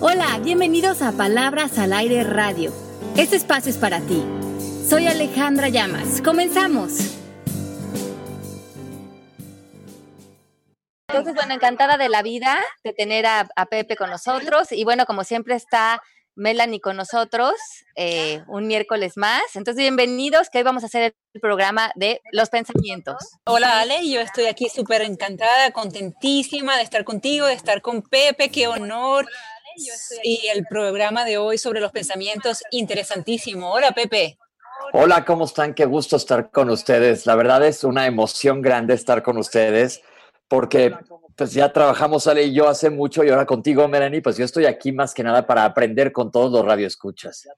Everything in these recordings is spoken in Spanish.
Hola, bienvenidos a Palabras al Aire Radio. Este espacio es para ti. Soy Alejandra Llamas. Comenzamos. Entonces, bueno, encantada de la vida de tener a, Pepe con nosotros. Y bueno, como siempre está Melanie con nosotros eh, un miércoles más. Entonces, bienvenidos, que hoy vamos a hacer el programa de los pensamientos. Hola Ale, yo estoy aquí súper encantada, contentísima de estar contigo, de estar con Pepe, qué honor. Y el programa de hoy sobre los pensamientos, interesantísimo. Hola Pepe. Hola, ¿cómo están? Qué gusto estar con ustedes. La verdad es una emoción grande estar con ustedes porque pues ya trabajamos Ale y yo hace mucho y ahora contigo, Melanie, pues yo estoy aquí más que nada para aprender con todos los radioescuchas.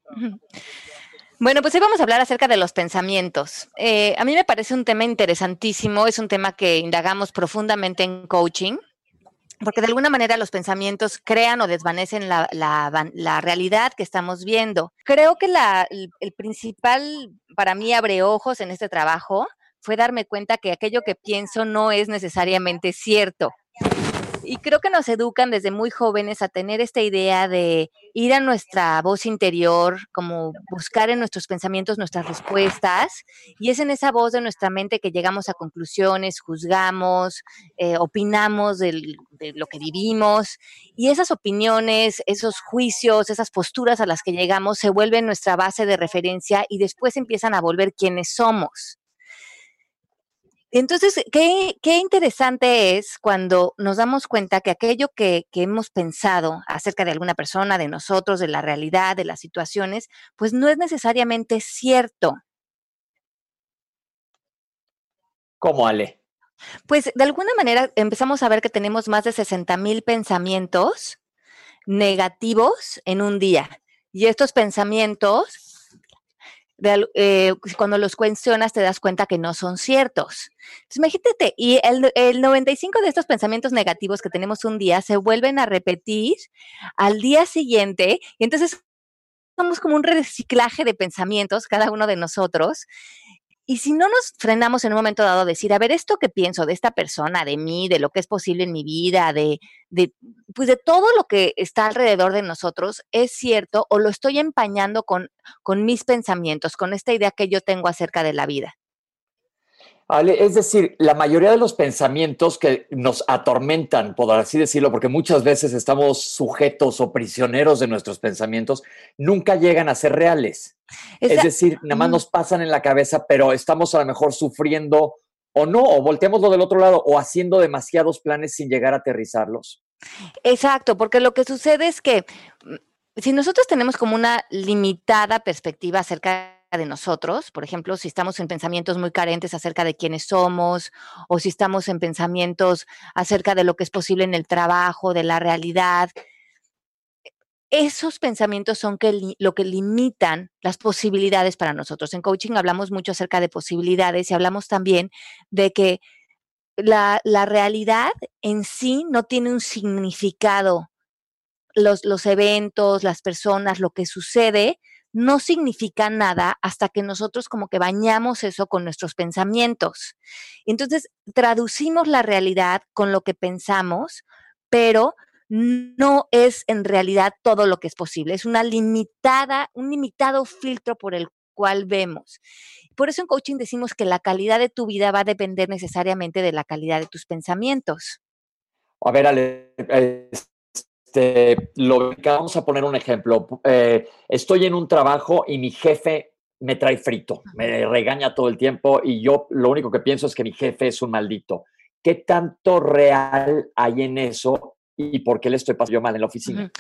Bueno, pues hoy vamos a hablar acerca de los pensamientos. Eh, a mí me parece un tema interesantísimo, es un tema que indagamos profundamente en coaching, porque de alguna manera los pensamientos crean o desvanecen la, realidad que estamos viendo. Creo que el, el principal, para mí, abre ojos en este trabajo fue darme cuenta que aquello que pienso no es necesariamente cierto. Y creo que nos educan desde muy jóvenes a tener esta idea de ir a nuestra voz interior, como buscar en nuestros pensamientos nuestras respuestas, y es en esa voz de nuestra mente que llegamos a conclusiones, juzgamos, eh, opinamos de lo que vivimos, y esas opiniones, esos juicios, esas posturas a las que llegamos se vuelven nuestra base de referencia y después empiezan a volver quienes somos. Entonces, qué, interesante es cuando nos damos cuenta que aquello que, hemos pensado acerca de alguna persona, de nosotros, de la realidad, de las situaciones, pues no es necesariamente cierto. ¿Cómo, Ale? Pues de alguna manera empezamos a ver que tenemos más de 60 mil pensamientos negativos en un día. Y estos pensamientos eh, cuando los cuestionas te das cuenta que no son ciertos. Entonces, imagínate, y el, el 95 de estos pensamientos negativos que tenemos un día se vuelven a repetir al día siguiente, y entonces somos como un reciclaje de pensamientos, cada uno de nosotros, y si no nos frenamos en un momento dado a decir, a ver, esto que pienso de esta persona, de mí, de lo que es posible en mi vida, de, de, pues de todo lo que está alrededor de nosotros, es cierto o lo estoy empañando con, con mis pensamientos, con esta idea que yo tengo acerca de la vida es decir, la mayoría de los pensamientos que nos atormentan, por así decirlo, porque muchas veces estamos sujetos o prisioneros de nuestros pensamientos, nunca llegan a ser reales. es decir, nada más nos pasan en la cabeza, pero estamos a lo mejor sufriendo o no, o volteamoslo del otro lado, o haciendo demasiados planes sin llegar a aterrizarlos. Exacto, porque lo que sucede es que mm, si nosotros tenemos como una limitada perspectiva acerca de nosotros, por ejemplo, si estamos en pensamientos muy carentes acerca de quiénes somos o si estamos en pensamientos acerca de lo que es posible en el trabajo, de la realidad, esos pensamientos son que, lo que limitan las posibilidades para nosotros. En coaching hablamos mucho acerca de posibilidades y hablamos también de que la, la realidad en sí no tiene un significado. Los, los eventos, las personas, lo que sucede, no significa nada hasta que nosotros como que bañamos eso con nuestros pensamientos. Entonces, traducimos la realidad con lo que pensamos, pero no es en realidad todo lo que es posible. Es una limitada, un limitado filtro por el cual vemos. Por eso en coaching decimos que la calidad de tu vida va a depender necesariamente de la calidad de tus pensamientos. A ver, Ale, este, lo, vamos a poner un ejemplo. Eh, estoy en un trabajo y mi jefe me trae frito, me regaña todo el tiempo y yo lo único que pienso es que mi jefe es un maldito. ¿Qué tanto real hay en eso y por qué le estoy pasando yo mal en la oficina?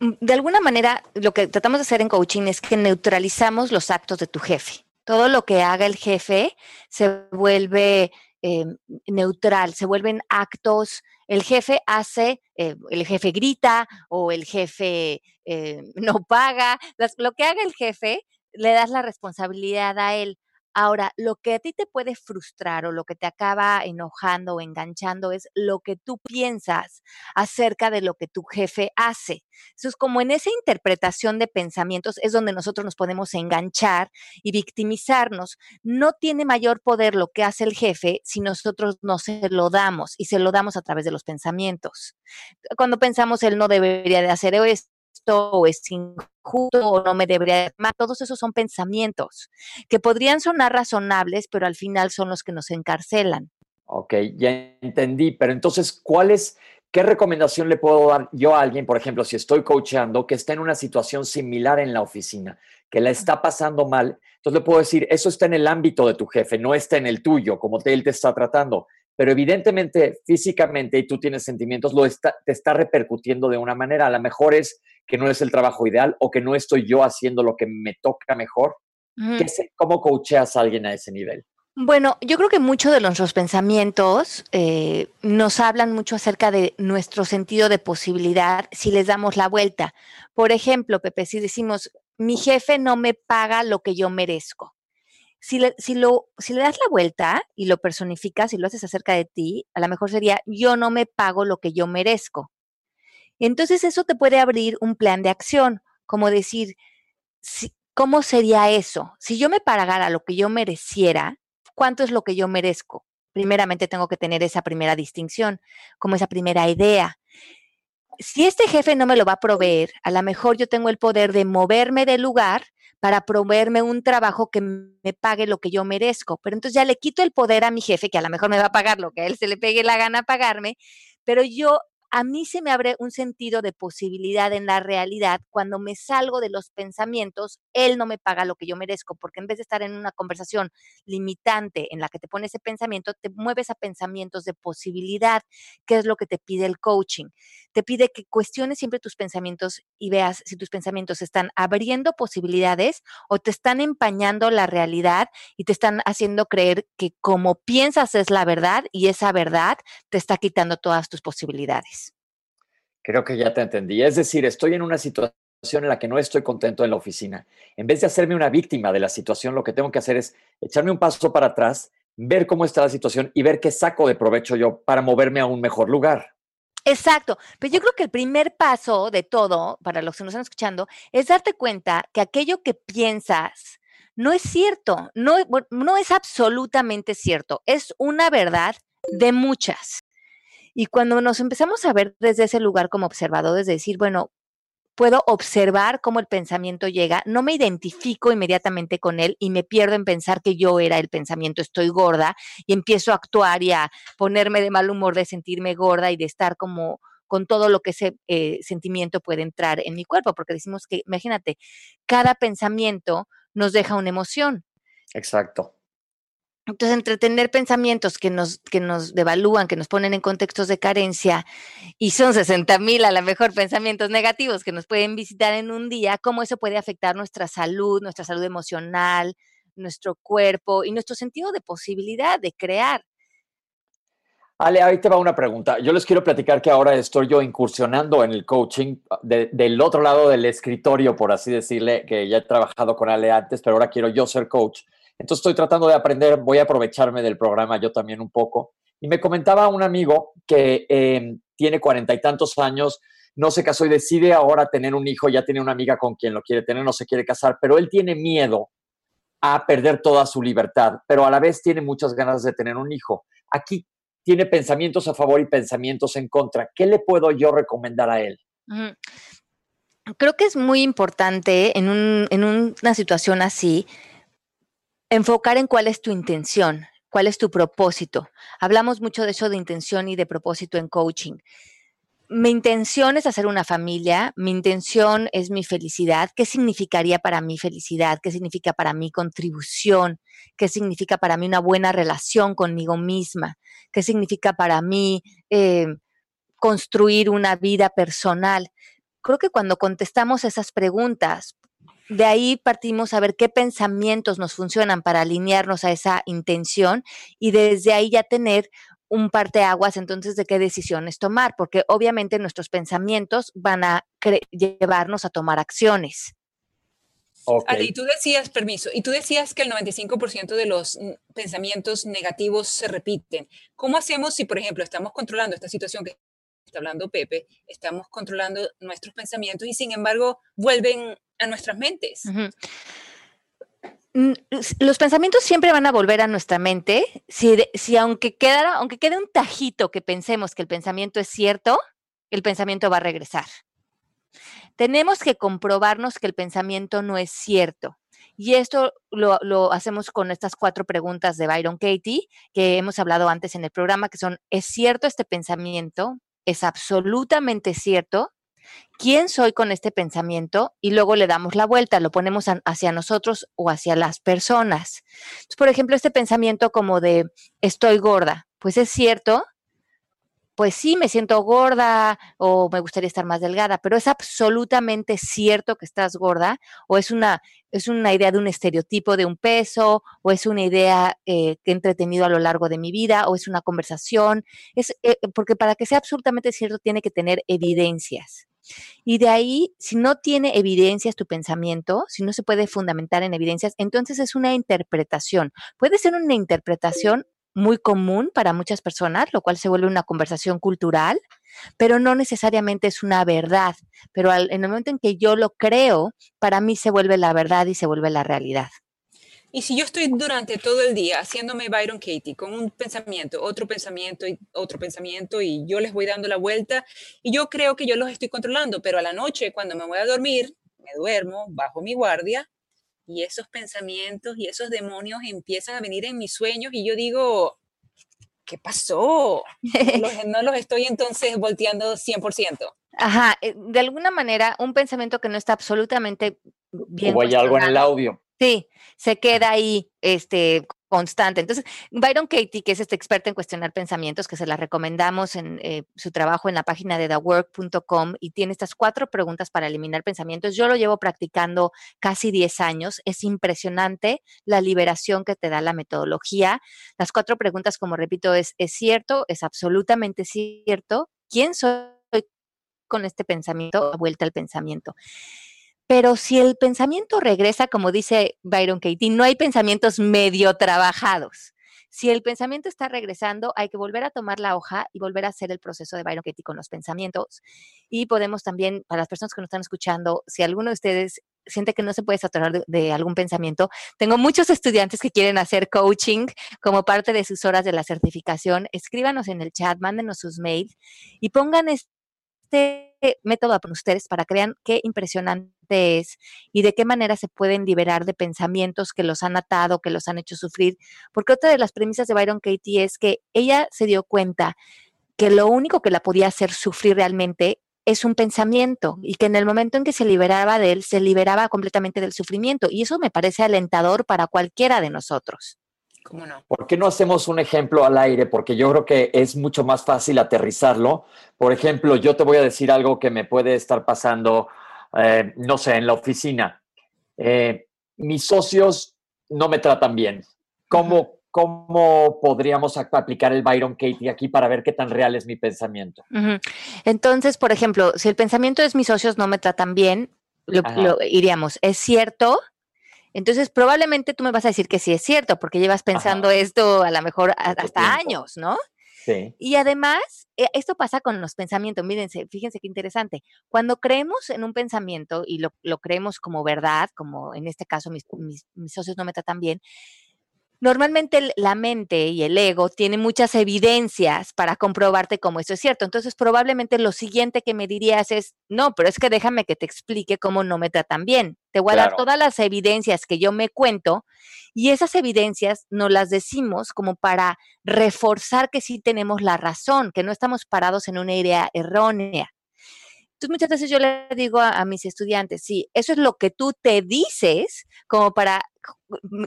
Mm, de alguna manera, lo que tratamos de hacer en coaching es que neutralizamos los actos de tu jefe. Todo lo que haga el jefe se vuelve eh, neutral, se vuelven actos el jefe hace, eh, el jefe grita o el jefe eh, no paga, lo que haga el jefe, le das la responsabilidad a él. Ahora, lo que a ti te puede frustrar o lo que te acaba enojando o enganchando es lo que tú piensas acerca de lo que tu jefe hace. Eso es como en esa interpretación de pensamientos es donde nosotros nos podemos enganchar y victimizarnos. No tiene mayor poder lo que hace el jefe si nosotros no se lo damos y se lo damos a través de los pensamientos. Cuando pensamos él no debería de hacer esto, o es injusto o no me debería más. Todos esos son pensamientos que podrían sonar razonables, pero al final son los que nos encarcelan. Ok, ya entendí, pero entonces, ¿cuál es, qué recomendación le puedo dar yo a alguien, por ejemplo, si estoy coachando, que está en una situación similar en la oficina, que la está pasando mal? Entonces le puedo decir, eso está en el ámbito de tu jefe, no está en el tuyo, como él te está tratando pero evidentemente físicamente y tú tienes sentimientos, lo está, te está repercutiendo de una manera. A lo mejor es que no es el trabajo ideal o que no estoy yo haciendo lo que me toca mejor. ¿Cómo coacheas a alguien a ese nivel? Bueno, yo creo que muchos de nuestros pensamientos eh, nos hablan mucho acerca de nuestro sentido de posibilidad si les damos la vuelta. Por ejemplo, Pepe, si decimos, mi jefe no me paga lo que yo merezco. Si le, si, lo, si le das la vuelta y lo personificas y lo haces acerca de ti, a lo mejor sería, yo no me pago lo que yo merezco. Entonces eso te puede abrir un plan de acción, como decir, ¿cómo sería eso? Si yo me pagara lo que yo mereciera, ¿cuánto es lo que yo merezco? Primeramente tengo que tener esa primera distinción, como esa primera idea. Si este jefe no me lo va a proveer, a lo mejor yo tengo el poder de moverme del lugar para proveerme un trabajo que me pague lo que yo merezco. Pero entonces ya le quito el poder a mi jefe, que a lo mejor me va a pagar lo que a él se le pegue la gana pagarme, pero yo a mí se me abre un sentido de posibilidad en la realidad cuando me salgo de los pensamientos, él no me paga lo que yo merezco, porque en vez de estar en una conversación limitante en la que te pone ese pensamiento, te mueves a pensamientos de posibilidad, que es lo que te pide el coaching. Te pide que cuestiones siempre tus pensamientos y veas si tus pensamientos están abriendo posibilidades o te están empañando la realidad y te están haciendo creer que como piensas es la verdad y esa verdad te está quitando todas tus posibilidades. Creo que ya te entendí. Es decir, estoy en una situación en la que no estoy contento en la oficina. En vez de hacerme una víctima de la situación, lo que tengo que hacer es echarme un paso para atrás, ver cómo está la situación y ver qué saco de provecho yo para moverme a un mejor lugar. Exacto, pero yo creo que el primer paso de todo, para los que nos están escuchando, es darte cuenta que aquello que piensas no es cierto, no, no es absolutamente cierto, es una verdad de muchas. Y cuando nos empezamos a ver desde ese lugar como observadores, de decir, bueno, puedo observar cómo el pensamiento llega, no me identifico inmediatamente con él y me pierdo en pensar que yo era el pensamiento, estoy gorda y empiezo a actuar y a ponerme de mal humor de sentirme gorda y de estar como con todo lo que ese eh, sentimiento puede entrar en mi cuerpo, porque decimos que, imagínate, cada pensamiento nos deja una emoción. Exacto. Entonces, entretener pensamientos que nos, que nos devalúan, que nos ponen en contextos de carencia, y son 60 mil a lo mejor pensamientos negativos que nos pueden visitar en un día, cómo eso puede afectar nuestra salud, nuestra salud emocional, nuestro cuerpo y nuestro sentido de posibilidad de crear. Ale, ahí te va una pregunta. Yo les quiero platicar que ahora estoy yo incursionando en el coaching del otro lado del escritorio, por así decirle, que ya he trabajado con Ale antes, pero ahora quiero yo ser coach. Entonces estoy tratando de aprender, voy a aprovecharme del programa yo también un poco. Y me comentaba un amigo que em, tiene cuarenta y tantos años, no se casó y decide ahora tener un hijo, ya tiene una amiga con quien lo quiere tener, no se quiere casar, pero él tiene miedo a perder toda su libertad, pero a la vez tiene muchas ganas de tener un hijo. Aquí tiene pensamientos a favor y pensamientos en contra. ¿Qué le puedo yo recomendar a él? Creo que es muy importante en, en una situación así enfocar en cuál es tu intención, cuál es tu propósito. Hablamos mucho de eso de intención y de propósito en coaching. Mi intención es hacer una familia, mi intención es mi felicidad. ¿Qué significaría para mí felicidad? ¿Qué significa para mí contribución? ¿Qué significa para mí una buena relación conmigo misma? ¿Qué significa para mí eh, construir una vida personal? Creo que cuando contestamos esas preguntas, de ahí partimos a ver qué pensamientos nos funcionan para alinearnos a esa intención y desde ahí ya tener un parteaguas entonces de qué decisiones tomar, porque obviamente nuestros pensamientos van a llevarnos a tomar acciones. y tú decías, permiso, y tú decías que el 95% de los pensamientos negativos se repiten. ¿Cómo hacemos si, por ejemplo, estamos controlando esta situación que está hablando Pepe, estamos controlando nuestros pensamientos y sin embargo vuelven a nuestras mentes? Los pensamientos siempre van a volver a nuestra mente si, si aunque, quedara, aunque quede un tajito que pensemos que el pensamiento es cierto, el pensamiento va a regresar tenemos que comprobarnos que el pensamiento no es cierto. Y esto lo, hacemos con estas cuatro preguntas de Byron Katie, que hemos hablado antes en el programa, que son, ¿es cierto este pensamiento? ¿Es absolutamente cierto? ¿Quién soy con este pensamiento? Y luego le damos la vuelta, lo ponemos hacia nosotros o hacia las personas. por ejemplo, este pensamiento como de, estoy gorda, pues es cierto, pues sí, me siento gorda o me gustaría estar más delgada, pero es absolutamente cierto que estás gorda o es una, es una idea de un estereotipo de un peso o es una idea eh, que he entretenido a lo largo de mi vida o es una conversación, es, eh, porque para que sea absolutamente cierto tiene que tener evidencias. Y de ahí, si no tiene evidencias tu pensamiento, si no se puede fundamentar en evidencias, entonces es una interpretación. Puede ser una interpretación muy común para muchas personas, lo cual se vuelve una conversación cultural, pero no necesariamente es una verdad. Pero en el momento en que yo lo creo, para mí se vuelve la verdad y se vuelve la realidad. Y si yo estoy durante todo el día haciéndome Byron Katie con un pensamiento, otro pensamiento y otro pensamiento y yo les voy dando la vuelta y yo creo que yo los estoy controlando, pero a la noche cuando me voy a dormir, me duermo bajo mi guardia y esos pensamientos y esos demonios empiezan a venir en mis sueños y yo digo, ¿qué pasó? No los, estoy entonces volteando 100%. Ajá, eh, de alguna manera un pensamiento que no está absolutamente bien. O hay algo en el audio. Sí, se queda ahí, este, constante. Entonces, Byron Katie, que es este experto en cuestionar pensamientos, que se la recomendamos en eh, su trabajo en la página de thework.com y tiene estas cuatro preguntas para eliminar pensamientos. Yo lo llevo practicando casi 10 años. Es impresionante la liberación que te da la metodología. Las cuatro preguntas, como repito, es, ¿es cierto? ¿Es absolutamente cierto? ¿Quién soy con este pensamiento? Vuelta al pensamiento. Pero si el pensamiento regresa, como dice Byron Katie, no hay pensamientos medio trabajados. Si el pensamiento está regresando, hay que volver a tomar la hoja y volver a hacer el proceso de Byron Katie con los pensamientos. Y podemos también, para las personas que nos están escuchando, si alguno de ustedes siente que no se puede saturar de, de, algún pensamiento. Tengo muchos estudiantes que quieren hacer coaching como parte de sus horas de la certificación. Escríbanos en el chat, mándenos sus mails y pongan este método para ustedes para que vean qué impresionante es y de qué manera se pueden liberar de pensamientos que los han atado, que los han hecho sufrir. Porque otra de las premisas de Byron Katie es que ella se dio cuenta que lo único que la podía hacer sufrir realmente es un pensamiento y que en el momento en que se liberaba de él, se liberaba completamente del sufrimiento. Y eso me parece alentador para cualquiera de nosotros. ¿Cómo no? ¿Por qué no hacemos un ejemplo al aire? Porque yo creo que es mucho más fácil aterrizarlo. Por ejemplo, yo te voy a decir algo que me puede estar pasando, eh, no sé, en la oficina. Eh, mis socios no me tratan bien. ¿Cómo, ¿Cómo podríamos aplicar el Byron Katie aquí para ver qué tan real es mi pensamiento? Entonces, por ejemplo, si el pensamiento es mis socios no me tratan bien, lo, lo, iríamos, ¿es cierto? Entonces, probablemente tú me vas a decir que sí es cierto, porque llevas pensando esto a lo mejor hasta años, ¿no? Y además, eh, esto pasa con los pensamientos. Mírense, fíjense qué interesante. Cuando creemos en un pensamiento y lo, creemos como verdad, como en este caso mis, mis socios no me tratan bien, Normalmente la mente y el ego tienen muchas evidencias para comprobarte cómo eso es cierto. Entonces, probablemente lo siguiente que me dirías es, no, pero es que déjame que te explique cómo no me tratan bien. Te voy a dar todas las evidencias que yo me cuento y esas evidencias nos las decimos como para reforzar que sí tenemos la razón, que no estamos parados en una idea errónea. Entonces muchas veces yo le digo a, mis estudiantes, sí, eso es lo que tú te dices como para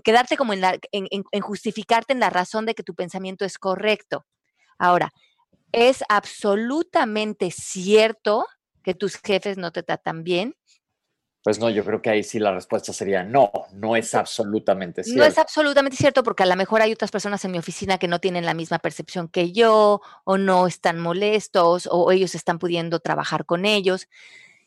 quedarte como en, la, en, justificarte en la razón de que tu pensamiento es correcto. Ahora, es absolutamente cierto que tus jefes no te tratan bien, pues no, yo creo que ahí sí la respuesta sería no, no es absolutamente cierto. No es absolutamente cierto porque a lo mejor hay otras personas en mi oficina que no tienen la misma percepción que yo o no están molestos o ellos están pudiendo trabajar con ellos.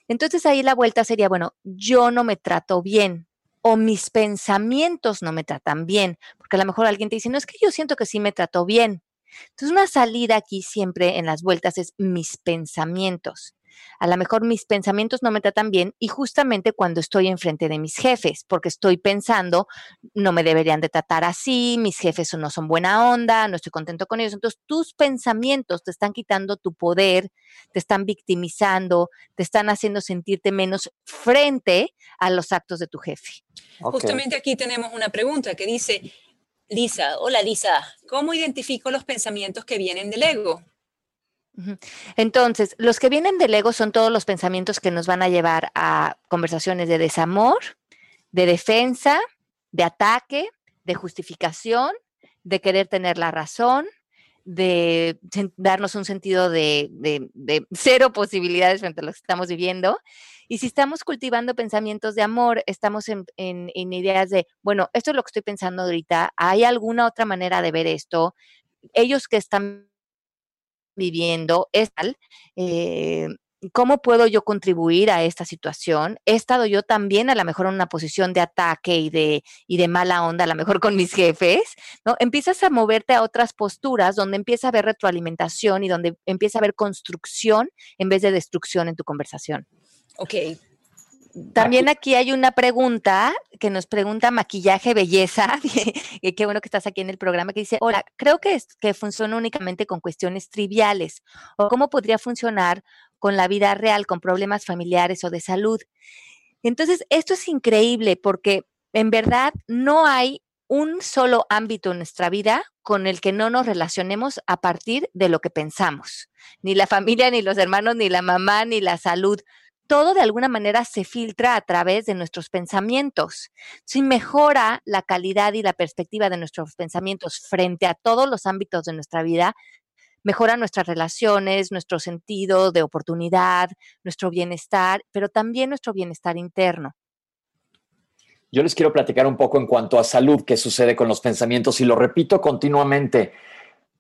Entonces ahí la vuelta sería, bueno, yo no me trato bien, o mis pensamientos no me tratan bien, porque a lo mejor alguien te dice, no es que yo siento que sí me trató bien. Entonces, una salida aquí siempre en las vueltas es mis pensamientos a lo mejor mis pensamientos no me tratan bien y justamente cuando estoy enfrente de mis jefes, porque estoy pensando, no me deberían de tratar así, mis jefes no son buena onda, no estoy contento con ellos. Entonces, tus pensamientos te están quitando tu poder, te están victimizando, te están haciendo sentirte menos frente a los actos de tu jefe. Justamente aquí tenemos una pregunta que dice, Lisa, hola Lisa, ¿cómo identifico los pensamientos que vienen del ego? Entonces, los que vienen del ego son todos los pensamientos que nos van a llevar a conversaciones de desamor, de defensa, de ataque, de justificación, de querer tener la razón, de darnos un sentido de, cero posibilidades frente a lo que estamos viviendo. Y si estamos cultivando pensamientos de amor, estamos en, en ideas de, bueno, esto es lo que estoy pensando ahorita, ¿hay alguna otra manera de ver esto? Ellos que están viviendo es tal, eh, ¿cómo puedo yo contribuir a esta situación? He estado yo también a lo mejor en una posición de ataque y de, y de mala onda, a lo mejor con mis jefes, ¿no? Empiezas a moverte a otras posturas donde empieza a haber retroalimentación y donde empieza a haber construcción en vez de destrucción en tu conversación. Ok, también aquí hay una pregunta que nos pregunta Maquillaje Belleza, que qué bueno que estás aquí en el programa, que dice, hola, creo que, es, que funciona únicamente con cuestiones triviales, o cómo podría funcionar con la vida real, con problemas familiares o de salud. Entonces, esto es increíble porque en verdad no hay un solo ámbito en nuestra vida con el que no nos relacionemos a partir de lo que pensamos. Ni la familia, ni los hermanos, ni la mamá, ni la salud todo de alguna manera se filtra a través de nuestros pensamientos. Si mejora la calidad y la perspectiva de nuestros pensamientos frente a todos los ámbitos de nuestra vida, mejora nuestras relaciones, nuestro sentido de oportunidad, nuestro bienestar, pero también nuestro bienestar interno. Yo les quiero platicar un poco en cuanto a salud, qué sucede con los pensamientos y lo repito continuamente.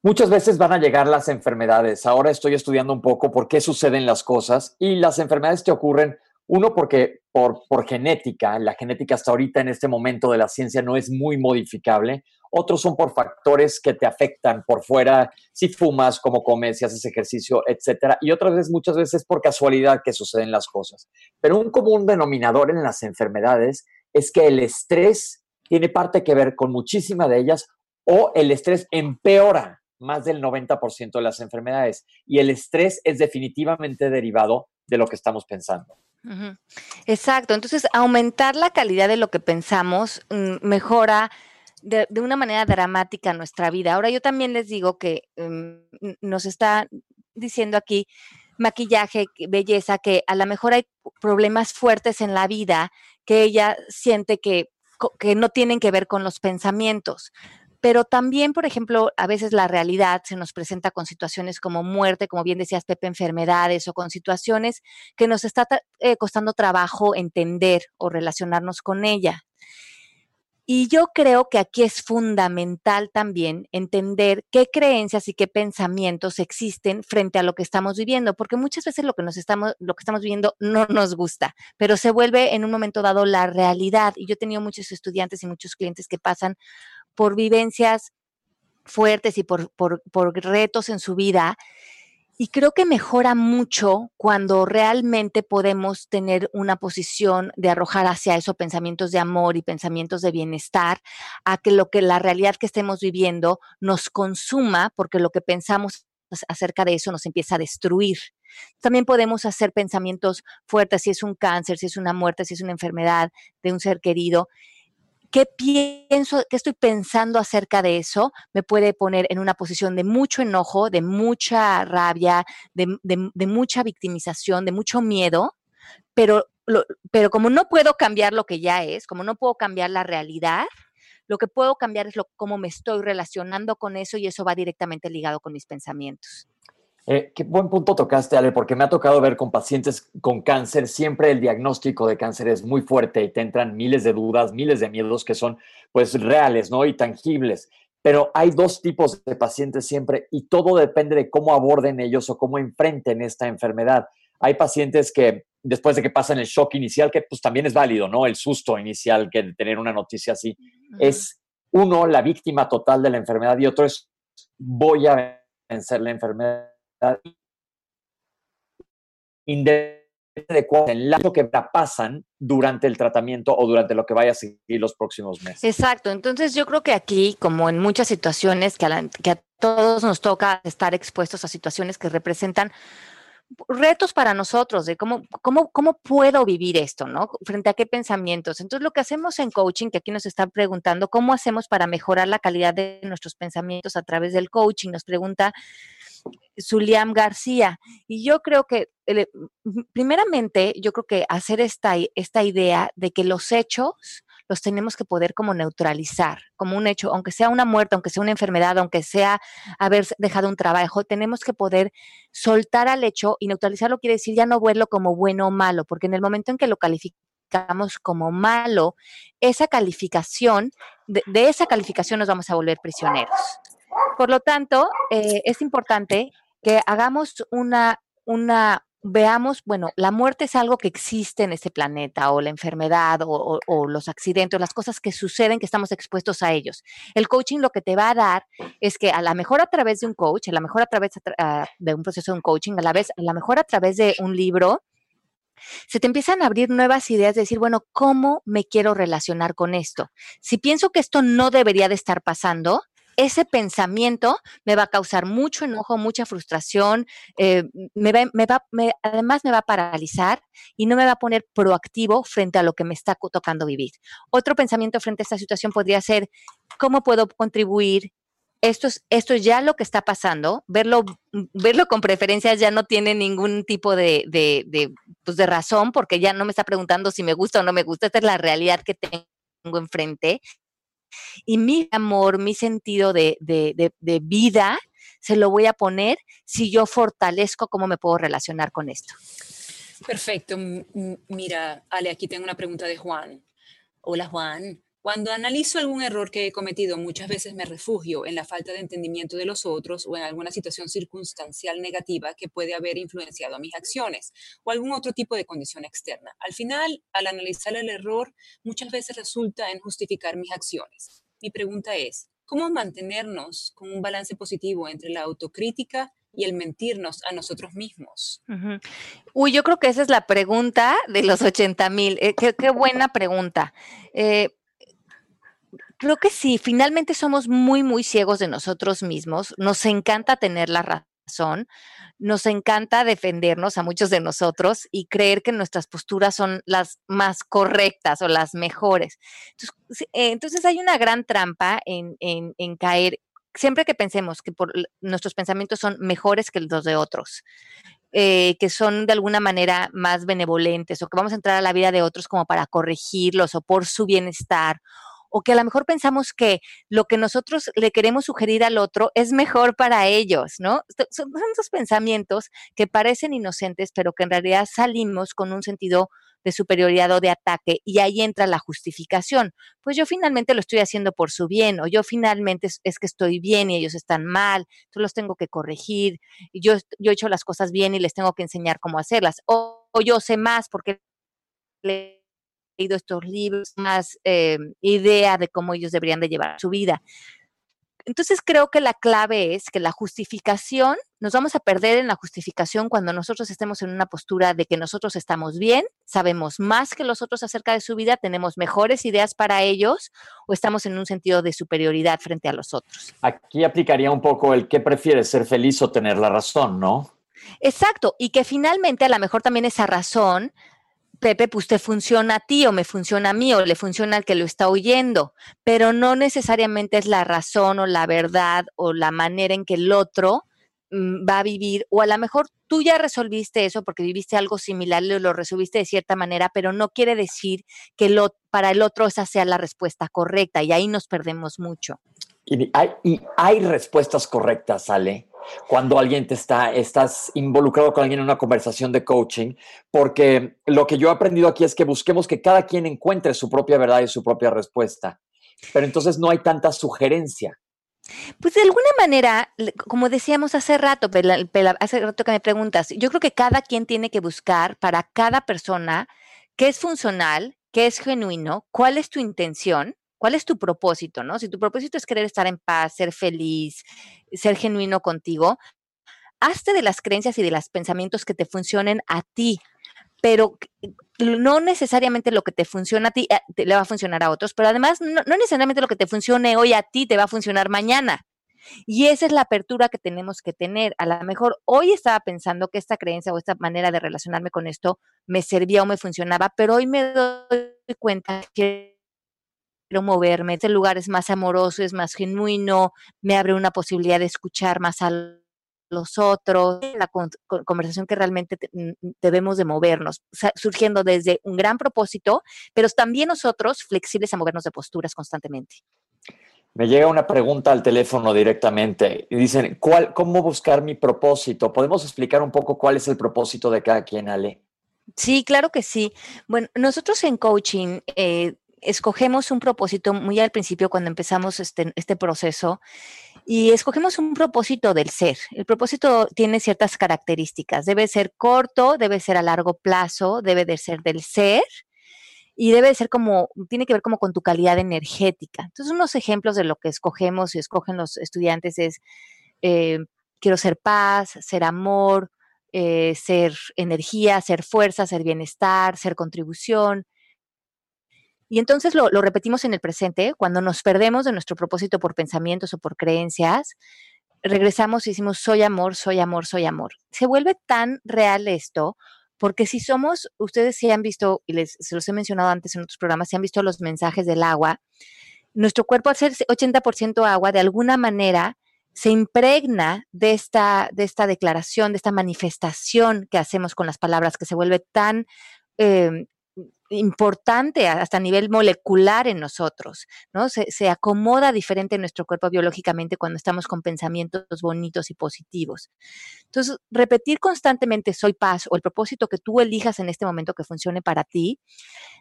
Muchas veces van a llegar las enfermedades. Ahora estoy estudiando un poco por qué suceden las cosas y las enfermedades te ocurren, uno, porque por, por genética, la genética hasta ahorita en este momento de la ciencia no es muy modificable. Otros son por factores que te afectan por fuera, si fumas, cómo comes, si haces ejercicio, etcétera. Y otras veces, muchas veces por casualidad que suceden las cosas. Pero un común denominador en las enfermedades es que el estrés tiene parte que ver con muchísima de ellas o el estrés empeora más del 90% de las enfermedades. Y el estrés es definitivamente derivado de lo que estamos pensando. Exacto. Entonces, aumentar la calidad de lo que pensamos mm, mejora de, una manera dramática nuestra vida. Ahora, yo también les digo que mm, nos está diciendo aquí maquillaje, belleza, que a lo mejor hay problemas fuertes en la vida que ella siente que, que no tienen que ver con los pensamientos pero también, por ejemplo, a veces la realidad se nos presenta con situaciones como muerte, como bien decías, Pepe, enfermedades o con situaciones que nos está eh, costando trabajo entender o relacionarnos con ella. Y yo creo que aquí es fundamental también entender qué creencias y qué pensamientos existen frente a lo que estamos viviendo, porque muchas veces lo que nos estamos, lo que estamos viviendo no nos gusta, pero se vuelve en un momento dado la realidad. Y yo he tenido muchos estudiantes y muchos clientes que pasan por vivencias fuertes y por, retos en su vida. Y creo que mejora mucho cuando realmente podemos tener una posición de arrojar hacia eso pensamientos de amor y pensamientos de bienestar, a que lo que la realidad que estemos viviendo nos consuma, porque lo que pensamos acerca de eso nos empieza a destruir. También podemos hacer pensamientos fuertes si es un cáncer, si es una muerte, si es una enfermedad de un ser querido, qué pienso, qué estoy pensando acerca de eso, me puede poner en una posición de mucho enojo, de mucha rabia, de, mucha victimización, de mucho miedo, pero, pero como no puedo cambiar lo que ya es, como no puedo cambiar la realidad, lo que puedo cambiar es lo, cómo me estoy relacionando con eso y eso va directamente ligado con mis pensamientos. Eh, qué buen punto tocaste, Ale, porque me ha tocado ver con pacientes con cáncer, siempre el diagnóstico de cáncer es muy fuerte y te entran miles de dudas, miles de miedos que son pues reales, ¿no? Y tangibles. Pero hay dos tipos de pacientes siempre y todo depende de cómo aborden ellos o cómo enfrenten esta enfermedad. Hay pacientes que después de que pasan el shock inicial, que pues también es válido, ¿no? El susto inicial que de tener una noticia así, es uno, la víctima total de la enfermedad y otro es voy a vencer la enfermedad independientemente de cuál que pasan durante el tratamiento o durante lo que vaya a seguir los próximos meses. Exacto. Entonces yo creo que aquí, como en muchas situaciones que a, que a todos nos toca estar expuestos a situaciones que representan retos para nosotros de cómo, cómo, cómo puedo vivir esto, ¿no? Frente a qué pensamientos. Entonces, lo que hacemos en coaching, que aquí nos están preguntando, ¿cómo hacemos para mejorar la calidad de nuestros pensamientos a través del coaching? Nos pregunta Zuliam García. Y yo creo que, primeramente, yo creo que hacer esta, esta idea de que los hechos los tenemos que poder como neutralizar, como un hecho, aunque sea una muerte, aunque sea una enfermedad, aunque sea haber dejado un trabajo, tenemos que poder soltar al hecho y neutralizarlo quiere decir ya no verlo como bueno o malo, porque en el momento en que lo calificamos como malo, esa calificación, de, esa calificación nos vamos a volver prisioneros. Por lo tanto, eh, es importante que hagamos una, una, veamos, bueno, la muerte es algo que existe en este planeta, o la enfermedad, o, los accidentes, las cosas que suceden que estamos expuestos a ellos. El coaching lo que te va a dar es que a lo mejor a través de un coach, a lo mejor a través de un proceso de un coaching, a la vez, a lo mejor a través de un libro, se te empiezan a abrir nuevas ideas de decir, bueno, ¿cómo me quiero relacionar con esto? Si pienso que esto no debería de estar pasando, ese pensamiento me va a causar mucho enojo, mucha frustración, eh, me va, además me va a paralizar y no me va a poner proactivo frente a lo que me está tocando vivir. Otro pensamiento frente a esta situación podría ser, ¿cómo puedo contribuir? Esto es, ya lo que está pasando, verlo, con preferencia ya no tiene ningún tipo de, pues de razón, porque ya no me está preguntando si me gusta o no me gusta, esta es la realidad que tengo enfrente y mi amor, mi sentido de, vida, se lo voy a poner si yo fortalezco cómo me puedo relacionar con esto. Perfecto. Mira, Ale, aquí tengo una pregunta de Juan. Hola, Juan. Cuando analizo algún error que he cometido, muchas veces me refugio en la falta de entendimiento de los otros o en alguna situación circunstancial negativa que puede haber influenciado mis acciones o algún otro tipo de condición externa. Al final, al analizar el error, muchas veces resulta en justificar mis acciones. Mi pregunta es, ¿cómo mantenernos con un balance positivo entre la autocrítica y el mentirnos a nosotros mismos? Uy, yo creo que esa es la pregunta de los 80 mil. Eh, qué, buena pregunta. Eh, creo que sí, finalmente somos muy, muy ciegos de nosotros mismos. Nos encanta tener la razón, nos encanta defendernos a muchos de nosotros y creer que nuestras posturas son las más correctas o las mejores. Entonces, eh, hay una gran trampa en, caer siempre que pensemos que nuestros pensamientos son mejores que los de otros. Eh, que son de alguna manera más benevolentes o que vamos a entrar a la vida de otros como para corregirlos o por su bienestar o que a lo mejor pensamos que lo que nosotros le queremos sugerir al otro es mejor para ellos, ¿no? Son esos pensamientos que parecen inocentes, pero que en realidad salimos con un sentido de superioridad o de ataque y ahí entra la justificación. Pues yo finalmente lo estoy haciendo por su bien o yo finalmente es, que estoy bien y ellos están mal, yo los tengo que corregir, yo, yo he hecho las cosas bien y les tengo que enseñar cómo hacerlas o, o yo sé más porque leído estos libros, más eh, idea de cómo ellos deberían de llevar su vida. Entonces creo que la clave es que la justificación, nos vamos a perder en la justificación cuando nosotros estemos en una postura de que nosotros estamos bien, sabemos más que los otros acerca de su vida, tenemos mejores ideas para ellos o estamos en un sentido de superioridad frente a los otros. Aquí aplicaría un poco el que prefieres, ser feliz o tener la razón, ¿no? Exacto, y que finalmente a lo mejor también esa razón Pepe, pues te funciona a ti o me funciona a mí o le funciona al que lo está oyendo, pero no necesariamente es la razón o la verdad o la manera en que el otro mm, va a vivir o a lo mejor tú ya resolviste eso porque viviste algo similar y lo resolviste de cierta manera, pero no quiere decir que lo, para el otro esa sea la respuesta correcta y ahí nos perdemos mucho. Y hay, y hay respuestas correctas, Ale cuando alguien te está, estás involucrado con alguien en una conversación de coaching, porque lo que yo he aprendido aquí es que busquemos que cada quien encuentre su propia verdad y su propia respuesta, pero entonces no hay tanta sugerencia. Pues de alguna manera, como decíamos hace rato, hace rato que me preguntas, yo creo que cada quien tiene que buscar para cada persona qué es funcional, qué es genuino, cuál es tu intención, cuál es tu propósito, ¿no? Si tu propósito es querer estar en paz, ser feliz, ser genuino contigo, hazte de las creencias y de los pensamientos que te funcionen a ti, pero no necesariamente lo que te funciona a ti eh, le va a funcionar a otros, pero además no, necesariamente lo que te funcione hoy a ti te va a funcionar mañana. Y esa es la apertura que tenemos que tener. A lo mejor hoy estaba pensando que esta creencia o esta manera de relacionarme con esto me servía o me funcionaba, pero hoy me doy cuenta que quiero moverme. Este lugar es más amoroso, es más genuino, me abre una posibilidad de escuchar más al los otros, la conversación que realmente debemos de movernos, surgiendo desde un gran propósito, pero también nosotros flexibles a movernos de posturas constantemente. Me llega una pregunta al teléfono directamente y dicen, ¿cuál, ¿cómo buscar mi propósito? ¿Podemos explicar un poco cuál es el propósito de cada quien, Ale? Sí, claro que sí. Bueno, nosotros en coaching eh, escogemos un propósito muy al principio cuando empezamos este, este proceso y escogemos un propósito del ser. El propósito tiene ciertas características. Debe ser corto, debe ser a largo plazo, debe de ser del ser y debe de ser como, tiene que ver como con tu calidad energética. Entonces, unos ejemplos de lo que escogemos y escogen los estudiantes es, eh, quiero ser paz, ser amor, eh, ser energía, ser fuerza, ser bienestar, ser contribución, y entonces lo, repetimos en el presente, cuando nos perdemos de nuestro propósito por pensamientos o por creencias, regresamos y decimos, soy amor, soy amor, soy amor. Se vuelve tan real esto, porque si somos, ustedes sí han visto, y les, se los he mencionado antes en otros programas, si han visto los mensajes del agua, nuestro cuerpo al ser 80% agua, de alguna manera se impregna de esta, de esta declaración, de esta manifestación que hacemos con las palabras, que se vuelve tan em, importante hasta a nivel molecular en nosotros, ¿no? Se, se, acomoda diferente en nuestro cuerpo biológicamente cuando estamos con pensamientos bonitos y positivos. Entonces, repetir constantemente soy paz o el propósito que tú elijas en este momento que funcione para ti,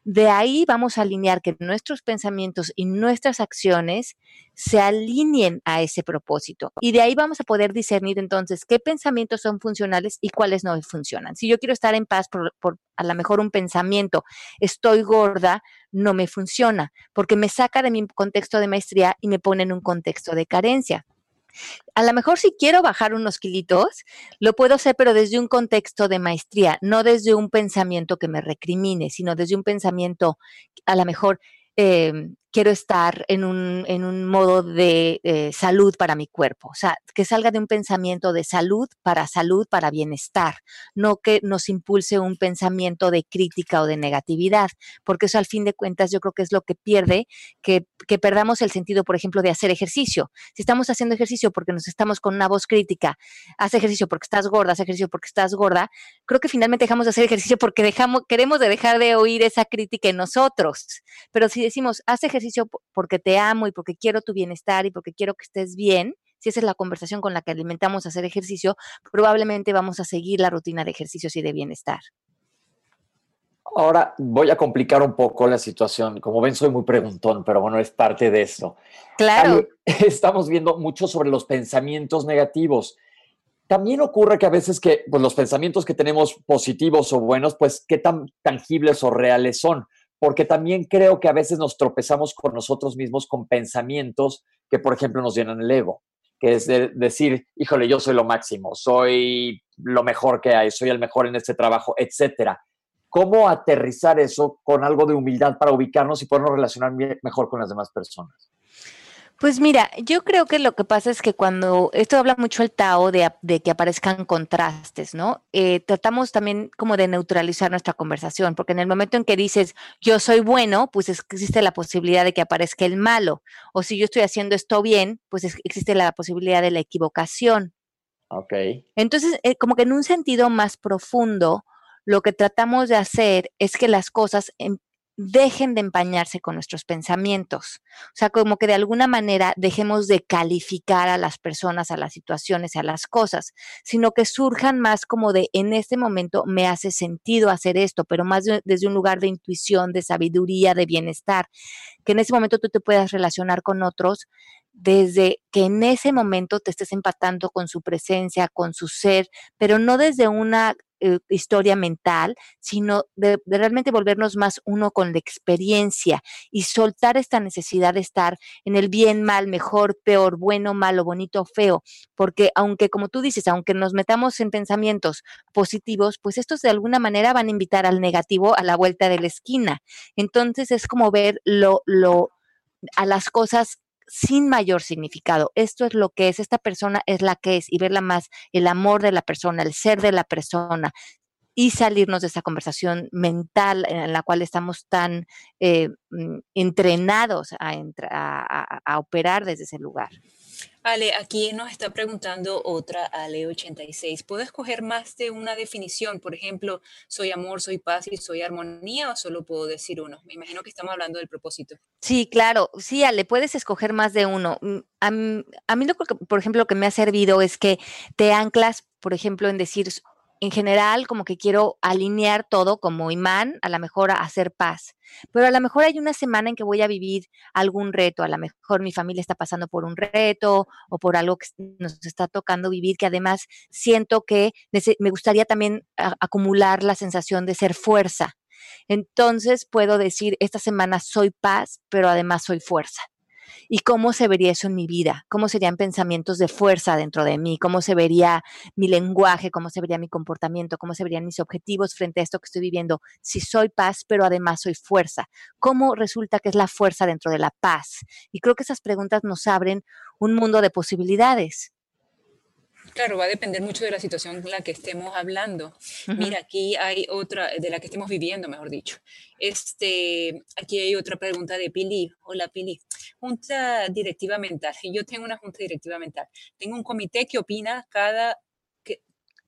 de ahí vamos a alinear que nuestros pensamientos y nuestras acciones se alineen a ese propósito. Y de ahí vamos a poder discernir entonces qué pensamientos son funcionales y cuáles no funcionan. Si yo quiero estar en paz por, por a lo mejor un pensamiento, estoy gorda, no me funciona, porque me saca de mi contexto de maestría y me pone en un contexto de carencia. A lo mejor si quiero bajar unos kilitos, lo puedo hacer, pero desde un contexto de maestría, no desde un pensamiento que me recrimine, sino desde un pensamiento a lo mejor eh, quiero estar en un, en un modo de eh, salud para mi cuerpo. O sea, que salga de un pensamiento de salud para salud, para bienestar, no que nos impulse un pensamiento de crítica o de negatividad, porque eso al fin de cuentas yo creo que es lo que pierde, que, que perdamos el sentido, por ejemplo, de hacer ejercicio. Si estamos haciendo ejercicio porque nos estamos con una voz crítica, haz ejercicio porque estás gorda, haz ejercicio porque estás gorda, creo que finalmente dejamos de hacer ejercicio porque dejamos, queremos de dejar de oír esa crítica en nosotros. Pero si decimos, haz ejercicio, porque te amo y porque quiero tu bienestar y porque quiero que estés bien, si esa es la conversación con la que alimentamos hacer ejercicio, probablemente vamos a seguir la rutina de ejercicios y de bienestar. Ahora voy a complicar un poco la situación. Como ven, soy muy preguntón, pero bueno, es parte de esto. Claro. Estamos viendo mucho sobre los pensamientos negativos. También ocurre que a veces que pues, los pensamientos que tenemos positivos o buenos, pues qué tan tangibles o reales son porque también creo que a veces nos tropezamos con nosotros mismos con pensamientos que, por ejemplo, nos llenan el ego, que es decir, híjole, yo soy lo máximo, soy lo mejor que hay, soy el mejor en este trabajo, etcétera. ¿Cómo aterrizar eso con algo de humildad para ubicarnos y podernos relacionar mejor con las demás personas? Pues mira, yo creo que lo que pasa es que cuando, esto habla mucho el Tao de, que aparezcan contrastes, ¿no? Eh, tratamos también como de neutralizar nuestra conversación, porque en el momento en que dices yo soy bueno, pues existe la posibilidad de que aparezca el malo, o si yo estoy haciendo esto bien, pues existe la posibilidad de la equivocación. Ok. Entonces, eh, como que en un sentido más profundo, lo que tratamos de hacer es que las cosas em, dejen de empañarse con nuestros pensamientos. O sea, como que de alguna manera dejemos de calificar a las personas, a las situaciones, a las cosas, sino que surjan más como de, en este momento me hace sentido hacer esto, pero más desde un lugar de intuición, de sabiduría, de bienestar, que en ese momento tú te puedas relacionar con otros desde que en ese momento te estés empatando con su presencia, con su ser, pero no desde una eh, historia mental, sino de, realmente volvernos más uno con la experiencia y soltar esta necesidad de estar en el bien, mal, mejor, peor, bueno, malo, bonito, feo, porque aunque, como tú dices, aunque nos metamos en pensamientos positivos, pues estos de alguna manera van a invitar al negativo a la vuelta de la esquina. Entonces es como ver lo, lo, a las cosas sin mayor significado. Esto es lo que es, esta persona es la que es y verla más el amor de la persona, el ser de la persona y salirnos de esa conversación mental en la cual estamos tan eh, mm, entrenados a operar desde ese lugar. Ale, aquí nos está preguntando otra Ale86. ¿Puedo escoger más de una definición? Por ejemplo, soy amor, soy paz y soy armonía o solo puedo decir uno? Me imagino que estamos hablando del propósito. Sí, claro. Sí, Ale, puedes escoger más de uno. Mm, a, a mí, lo que, por ejemplo, lo que me ha servido es que te anclas, por ejemplo, en decir en general como que quiero alinear todo como imán, a lo mejor a hacer paz. Pero a lo mejor hay una semana en que voy a vivir algún reto, a lo mejor mi familia está pasando por un reto o por algo que nos está tocando vivir, que además siento que me gustaría también acumular la sensación de ser fuerza. Entonces puedo decir, esta semana soy paz, pero además soy fuerza y cómo se vería eso en mi vida, cómo serían pensamientos de fuerza dentro de mí, cómo se vería mi lenguaje, cómo se vería mi comportamiento, cómo se verían mis objetivos frente a esto que estoy viviendo. Si soy paz, pero además soy fuerza, ¿cómo resulta que es la fuerza dentro de la paz? Y creo que esas preguntas nos abren un mundo de posibilidades. Claro, va a depender mucho de la situación en la que estemos hablando. Mira, aquí hay otra, de la que estemos viviendo, mejor dicho. Este, aquí hay otra pregunta de Pili. Hola, Pili. Junta directiva mental. Yo tengo una junta directiva mental. Tengo un comité que opina cada, que,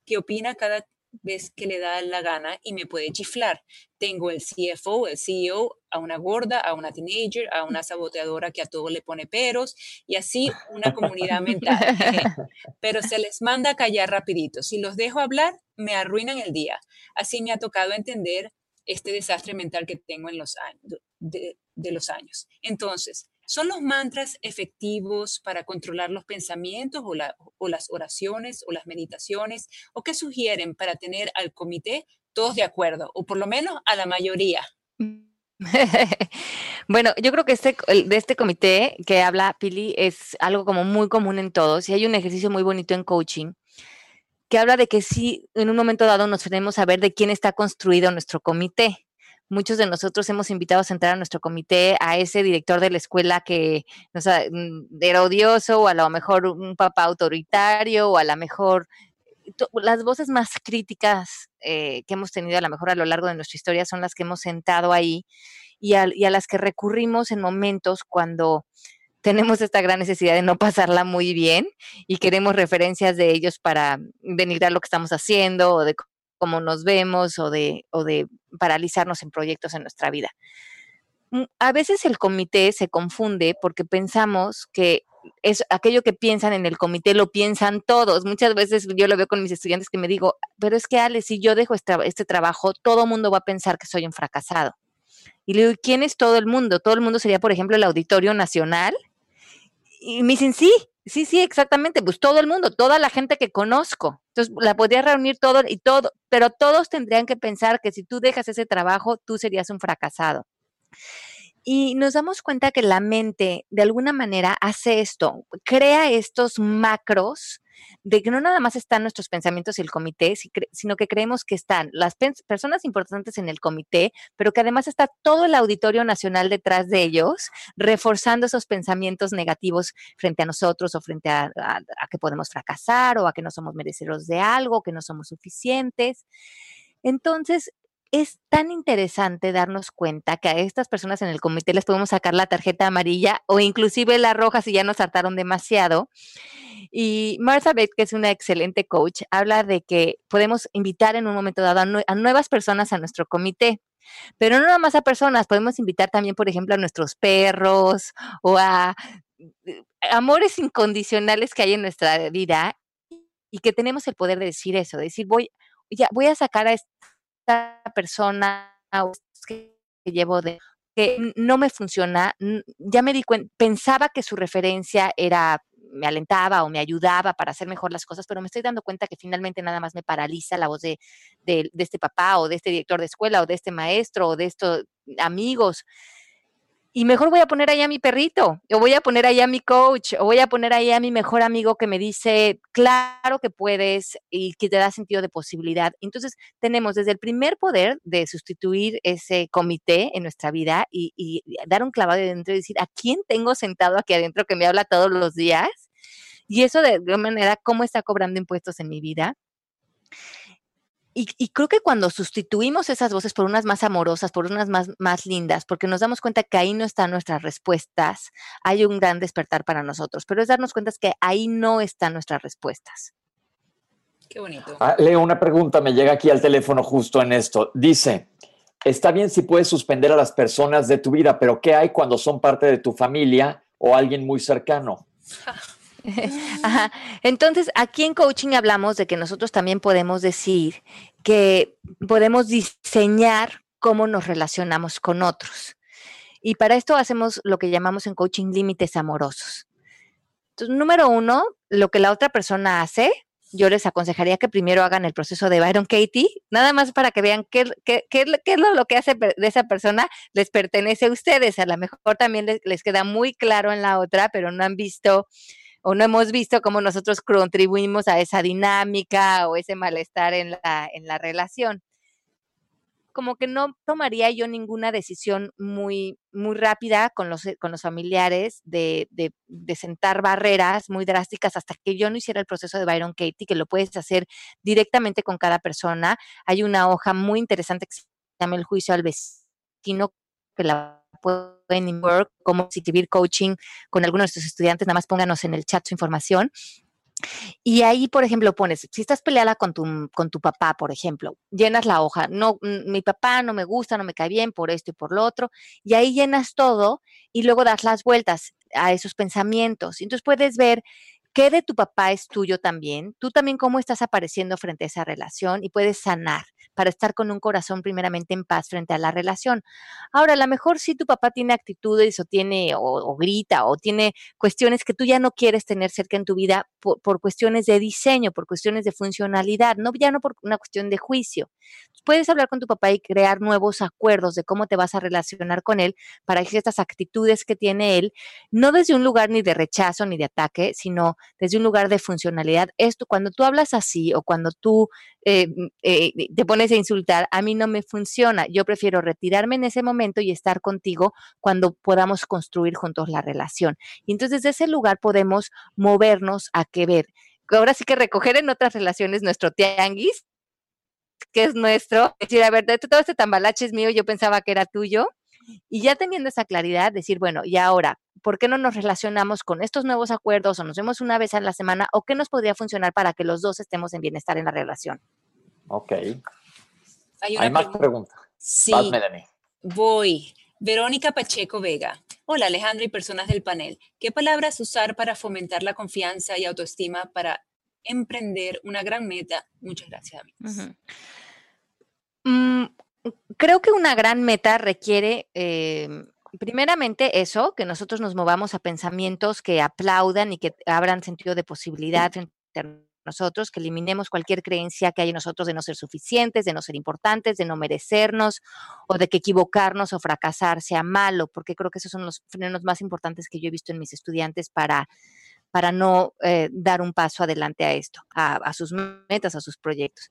que opina cada vez que le da la gana y me puede chiflar. Tengo el CFO, el CEO, a una gorda, a una teenager, a una saboteadora que a todo le pone peros y así una comunidad mental. Pero se les manda a callar rapidito. Si los dejo hablar, me arruinan el día. Así me ha tocado entender este desastre mental que tengo en los años, de, de los años. Entonces, ¿Son los mantras efectivos para controlar los pensamientos o, las oraciones o las meditaciones? ¿O qué sugieren para tener al comité todos de acuerdo? O por lo menos a la mayoría. bueno, yo creo que este, de este comité que habla Pili es algo como muy común en todos y hay un ejercicio muy bonito en coaching que habla de que si en un momento dado nos tenemos a ver de quién está construido nuestro comité muchos de nosotros hemos invitado a sentar a nuestro comité a ese director de la escuela que no mm, era odioso o a lo mejor un papá autoritario o a lo mejor las voces más críticas eh, que hemos tenido a lo mejor a lo largo de nuestra historia son las que hemos sentado ahí y a, y a las que recurrimos en momentos cuando tenemos esta gran necesidad de no pasarla muy bien y queremos referencias de ellos para denigrar lo que estamos haciendo o de cómo nos vemos o de, o de paralizarnos en proyectos en nuestra vida. Mm, a veces el comité se confunde porque pensamos que es aquello que piensan en el comité lo piensan todos. Muchas veces yo lo veo con mis estudiantes que me digo, pero es que Ale, si yo dejo este, este trabajo, todo el mundo va a pensar que soy un fracasado. Y le digo, ¿quién es todo el mundo? Todo el mundo sería, por ejemplo, el Auditorio Nacional. Y me dicen, sí, Sí, sí, exactamente, pues todo el mundo, toda la gente que conozco. Entonces, la podría reunir todo y todo, pero todos tendrían que pensar que si tú dejas ese trabajo, tú serías un fracasado. Y nos damos cuenta que la mente, de alguna manera, hace esto, crea estos macros de que no nada más están nuestros pensamientos y el comité, sino que creemos que están las personas importantes en el comité, pero que además está todo el auditorio nacional detrás de ellos, reforzando esos pensamientos negativos frente a nosotros o frente a, que podemos fracasar o a que no somos merecedores de algo, que no somos suficientes. Entonces, es tan interesante darnos cuenta que a estas personas en el comité les podemos sacar la tarjeta amarilla o inclusive la roja si ya nos hartaron demasiado. Y Martha Beck, que es una excelente coach, habla de que podemos invitar en un momento dado a, nuevas personas a nuestro comité. Pero no nada más a personas, podemos invitar también, por ejemplo, a nuestros perros o a eh, amores incondicionales que hay en nuestra vida y que tenemos el poder de decir eso, de decir, voy, ya, voy a sacar a esta persona que llevo de que no me funciona, ya me di cuenta, pensaba que su referencia era me alentaba o me ayudaba para hacer mejor las cosas, pero me estoy dando cuenta que finalmente nada más me paraliza la voz de, de este papá o de este director de escuela o de este maestro o de estos amigos y mejor voy a poner ahí a mi perrito, o voy a poner ahí a mi coach, o voy a poner ahí a mi mejor amigo que me dice, claro que puedes y que te da sentido de posibilidad. Entonces, tenemos desde el primer poder de sustituir ese comité en nuestra vida y, dar un clavado dentro y decir, ¿a quién tengo sentado aquí adentro que me habla todos los días? Y eso de alguna manera, ¿cómo está cobrando impuestos en mi vida? Y, creo que cuando sustituimos esas voces por unas más amorosas, por unas más, más lindas, porque nos damos cuenta que ahí no están nuestras respuestas, hay un gran despertar para nosotros, pero es darnos cuenta que ahí no están nuestras respuestas. Qué bonito. Ah, Leo, una pregunta, me llega aquí al teléfono justo en esto. Dice, está bien si puedes suspender a las personas de tu vida, pero ¿qué hay cuando son parte de tu familia o alguien muy cercano? Entonces, aquí en coaching hablamos de que nosotros también podemos decir que podemos diseñar cómo nos relacionamos con otros. Y para esto hacemos lo que llamamos en coaching límites amorosos. Entonces, número uno, lo que la otra persona hace, yo les aconsejaría que primero hagan el proceso de Byron Katie, nada más para que vean qué, es lo, que hace de esa persona les pertenece a ustedes. A lo mejor también les queda muy claro en la otra, pero no han visto o no hemos visto cómo nosotros contribuimos a esa dinámica o ese malestar en la, en la relación. Como que no tomaría yo ninguna decisión muy, muy rápida con los, con los familiares de, de, de, sentar barreras muy drásticas hasta que yo no hiciera el proceso de Byron Katie, que lo puedes hacer directamente con cada persona. Hay una hoja muy interesante que se llama el juicio al vecino, que la pueden work, cómo escribir coaching con algunos de sus estudiantes, nada más pónganos en el chat su información. Y ahí, por ejemplo, pones, si estás peleada con tu, con tu papá, por ejemplo, llenas la hoja, no, mi papá no me gusta, no me cae bien por esto y por lo otro, y ahí llenas todo y luego das las vueltas a esos pensamientos. Entonces puedes ver qué de tu papá es tuyo también, tú también cómo estás apareciendo frente a esa relación y puedes sanar para estar con un corazón primeramente en paz frente a la relación. Ahora, a lo mejor si tu papá tiene actitudes o tiene o, grita o tiene cuestiones que tú ya no quieres tener cerca en tu vida por, por, cuestiones de diseño, por cuestiones de funcionalidad, no ya no por una cuestión de juicio. Puedes hablar con tu papá y crear nuevos acuerdos de cómo te vas a relacionar con él para que estas actitudes que tiene él, no desde un lugar ni de rechazo ni de ataque, sino desde un lugar de funcionalidad. Esto, cuando tú hablas así o cuando tú eh, eh, te pones a insultar, a mí no me funciona. Yo prefiero retirarme en ese momento y estar contigo cuando podamos construir juntos la relación. Y entonces desde ese lugar podemos movernos a que ver. Ahora sí que recoger en otras relaciones nuestro tianguis, que es nuestro, decir, a ver, todo este tambalache es mío, yo pensaba que era tuyo. Y ya teniendo esa claridad, decir, bueno, y ahora, ¿por qué no nos relacionamos con estos nuevos acuerdos o nos vemos una vez a la semana o qué nos podría funcionar para que los dos estemos en bienestar en la relación? Ok. Hay, más preguntas. Sí. Voy. Verónica Pacheco Vega. Hola Alejandro y personas del panel. ¿Qué palabras usar para fomentar la confianza y autoestima para emprender una gran meta? Muchas gracias, amigos. Mm, creo que una gran meta requiere, em, primeramente, eso, que nosotros nos movamos a pensamientos que aplaudan y que abran sentido de posibilidad nosotros, que eliminemos cualquier creencia que hay en nosotros de no ser suficientes, de no ser importantes, de no merecernos o de que equivocarnos o fracasar sea malo, porque creo que esos son los frenos más importantes que yo he visto en mis estudiantes para para no eh, dar un paso adelante a esto, a, sus metas, a sus proyectos.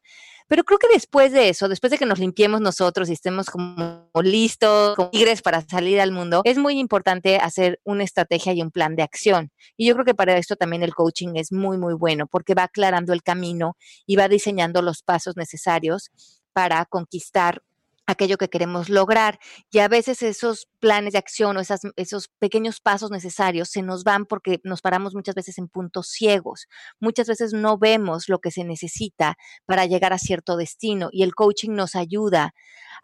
Pero creo que después de eso, después de que nos limpiemos nosotros y estemos como listos, como tigres para salir al mundo, es muy importante hacer una estrategia y un plan de acción. Y yo creo que para esto también el coaching es muy, muy bueno porque va aclarando el camino y va diseñando los pasos necesarios para conquistar aquello que queremos lograr. Y a veces esos planes de acción o esas, esos pequeños pasos necesarios se nos van porque nos paramos muchas veces en puntos ciegos. Muchas veces no vemos lo que se necesita para llegar a cierto destino y el coaching nos ayuda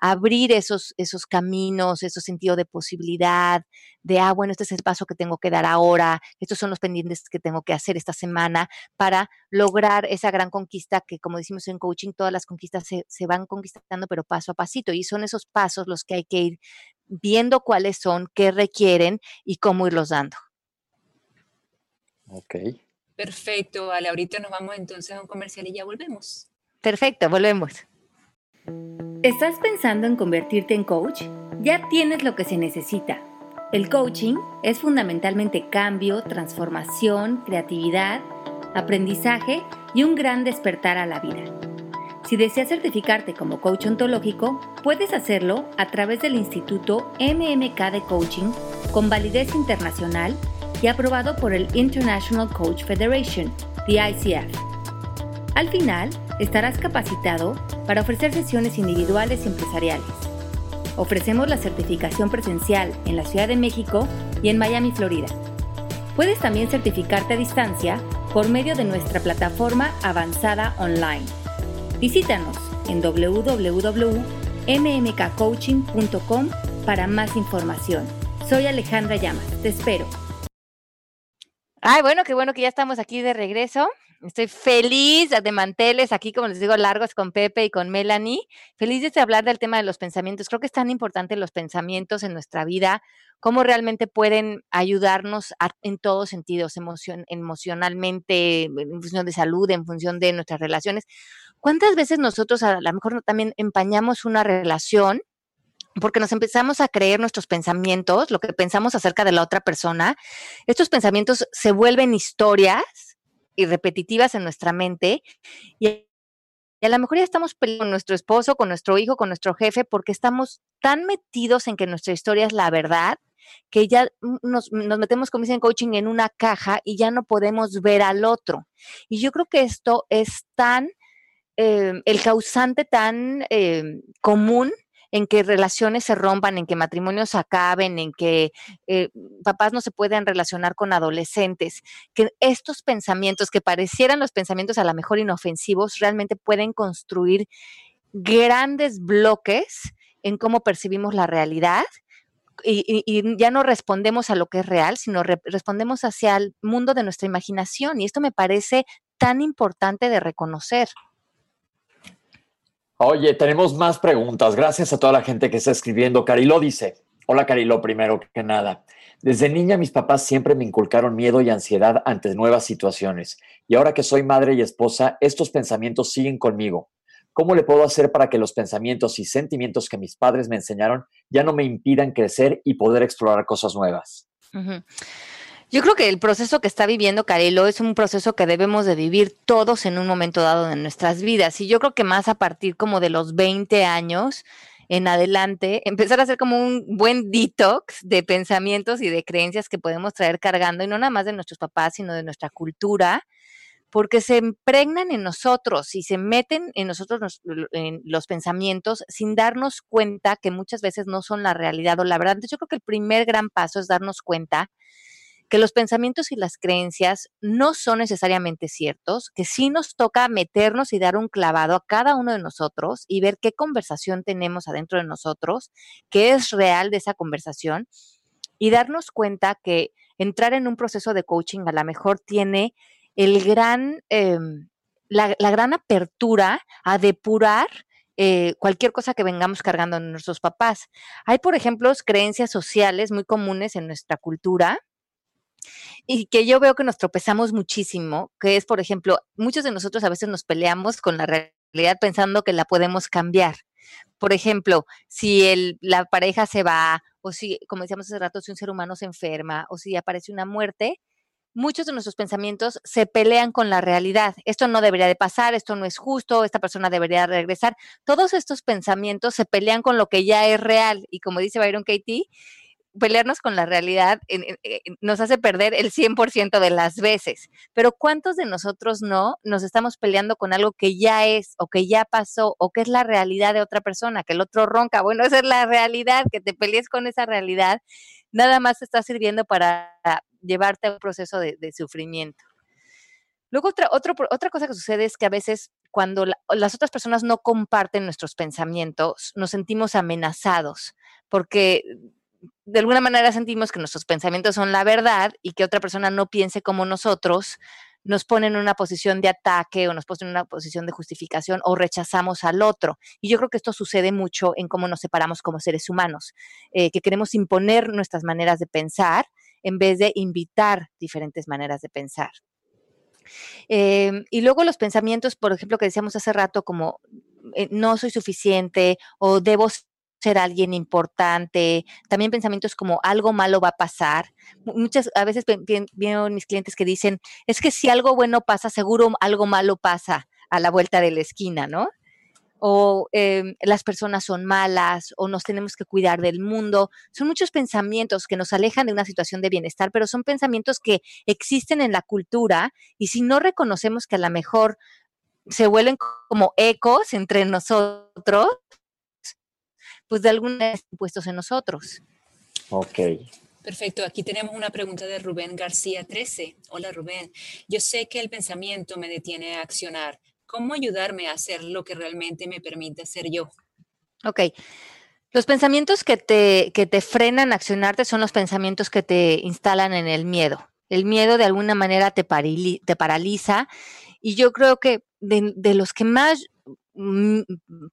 a abrir esos, esos caminos, esos sentidos de posibilidad, de, ah, bueno, este es el paso que tengo que dar ahora, estos son los pendientes que tengo que hacer esta semana para lograr esa gran conquista que, como decimos en coaching, todas las conquistas se, se van conquistando, pero paso a pasito y son esos pasos los que hay que ir viendo cuáles son, qué requieren y cómo irlos dando. Ok. Perfecto, vale. Ahorita nos vamos entonces a un comercial y ya volvemos. Perfecto, volvemos. ¿Estás pensando en convertirte en coach? Ya tienes lo que se necesita. El coaching es fundamentalmente cambio, transformación, creatividad, aprendizaje y un gran despertar a la vida. Si deseas certificarte como coach ontológico, puedes hacerlo a través del Instituto MMK de Coaching con validez internacional y aprobado por el International Coach Federation, the ICF. Al final, estarás capacitado para ofrecer sesiones individuales y empresariales. Ofrecemos la certificación presencial en la Ciudad de México y en Miami, Florida. Puedes también certificarte a distancia por medio de nuestra plataforma avanzada online. Visítanos en www.mmkcoaching.com para más información. Soy Alejandra Llamas, te espero. Ay, bueno, qué bueno que ya estamos aquí de regreso. Estoy feliz de manteles aquí, como les digo, largos con Pepe y con Melanie. Feliz de hablar del tema de los pensamientos. Creo que es tan importante los pensamientos en nuestra vida, cómo realmente pueden ayudarnos en todos sentidos, emocionalmente, en función de salud, en función de nuestras relaciones. ¿Cuántas veces nosotros a lo mejor también empañamos una relación porque nos empezamos a creer nuestros pensamientos, lo que pensamos acerca de la otra persona, estos pensamientos se vuelven historias y repetitivas en nuestra mente y a lo mejor ya estamos peleando con nuestro esposo, con nuestro hijo, con nuestro jefe, porque estamos tan metidos en que nuestra historia es la verdad, que ya nos, metemos, como dicen coaching, en una caja y ya no podemos ver al otro. Y yo creo que esto es tan, eh, el causante tan eh, común en que relaciones se rompan, en que matrimonios acaben, en que eh, papás no se puedan relacionar con adolescentes, que estos pensamientos que parecieran los pensamientos a lo mejor inofensivos realmente pueden construir grandes bloques en cómo percibimos la realidad y, ya no respondemos a lo que es real, sino respondemos hacia el mundo de nuestra imaginación. Y esto me parece tan importante de reconocer. Oye, tenemos más preguntas. Gracias a toda la gente que está escribiendo. Carilo dice, hola Carilo, primero que nada. Desde niña mis papás siempre me inculcaron miedo y ansiedad ante nuevas situaciones. Y ahora que soy madre y esposa, estos pensamientos siguen conmigo. ¿Cómo le puedo hacer para que los pensamientos y sentimientos que mis padres me enseñaron ya no me impidan crecer y poder explorar cosas nuevas? Yo creo que el proceso que está viviendo Carelo es un proceso que debemos de vivir todos en un momento dado de nuestras vidas. Y yo creo que más a partir como de los 20 años en adelante, empezar a hacer como un buen detox de pensamientos y de creencias que podemos traer cargando, y no nada más de nuestros papás, sino de nuestra cultura, porque se impregnan en nosotros y se meten en nosotros en los pensamientos sin darnos cuenta que muchas veces no son la realidad o la verdad. Entonces yo creo que el primer gran paso es darnos cuenta que los pensamientos y las creencias no son necesariamente ciertos, que sí nos toca meternos y dar un clavado a cada uno de nosotros y ver qué conversación tenemos adentro de nosotros, qué es real de esa conversación y darnos cuenta que entrar en un proceso de coaching a lo mejor tiene el gran, em, la, gran apertura a depurar eh, cualquier cosa que vengamos cargando en nuestros papás. Hay, por ejemplo, creencias sociales muy comunes en nuestra cultura y que yo veo que nos tropezamos muchísimo, que es, por ejemplo, muchos de nosotros a veces nos peleamos con la realidad pensando que la podemos cambiar. Por ejemplo, si el, la pareja se va, o si, como decíamos hace rato, si un ser humano se enferma, o si aparece una muerte, muchos de nuestros pensamientos se pelean con la realidad. Esto no debería de pasar, esto no es justo, esta persona debería regresar. Todos estos pensamientos se pelean con lo que ya es real. Y como dice Byron Katie, pelearnos con la realidad nos hace perder el 100% de las veces. Pero ¿cuántos de nosotros no nos estamos peleando con algo que ya es o que ya pasó o que es la realidad de otra persona, que el otro ronca? Bueno, esa es la realidad, que te pelees con esa realidad, nada más está sirviendo para llevarte a un proceso de, sufrimiento. Luego, otra, otra cosa que sucede es que a veces cuando las otras personas no comparten nuestros pensamientos, nos sentimos amenazados, porque de alguna manera sentimos que nuestros pensamientos son la verdad y que otra persona no piense como nosotros, nos ponen en una posición de ataque o nos ponen en una posición de justificación o rechazamos al otro. Y yo creo que esto sucede mucho en cómo nos separamos como seres humanos, eh, que queremos imponer nuestras maneras de pensar en vez de invitar diferentes maneras de pensar. Em, y luego los pensamientos, por ejemplo, que decíamos hace rato, como eh, no soy suficiente o debo ser alguien importante, también pensamientos como algo malo va a pasar. Muchas a veces veo mis clientes que dicen, es que si algo bueno pasa, seguro algo malo pasa a la vuelta de la esquina, ¿no? O em, las personas son malas, o nos tenemos que cuidar del mundo. Son muchos pensamientos que nos alejan de una situación de bienestar, pero son pensamientos que existen en la cultura y si no reconocemos que a lo mejor se vuelven como ecos entre nosotros, pues de alguna vez puestos en nosotros. Ok. Perfecto, aquí tenemos una pregunta de Rubén García 13. Hola Rubén, yo sé que el pensamiento me detiene a accionar. ¿Cómo ayudarme a hacer lo que realmente me permite ser yo? Ok. Los pensamientos que te, que te frenan a accionarte son los pensamientos que te instalan en el miedo. El miedo de alguna manera te, te paraliza y yo creo que de, de los que más Mm,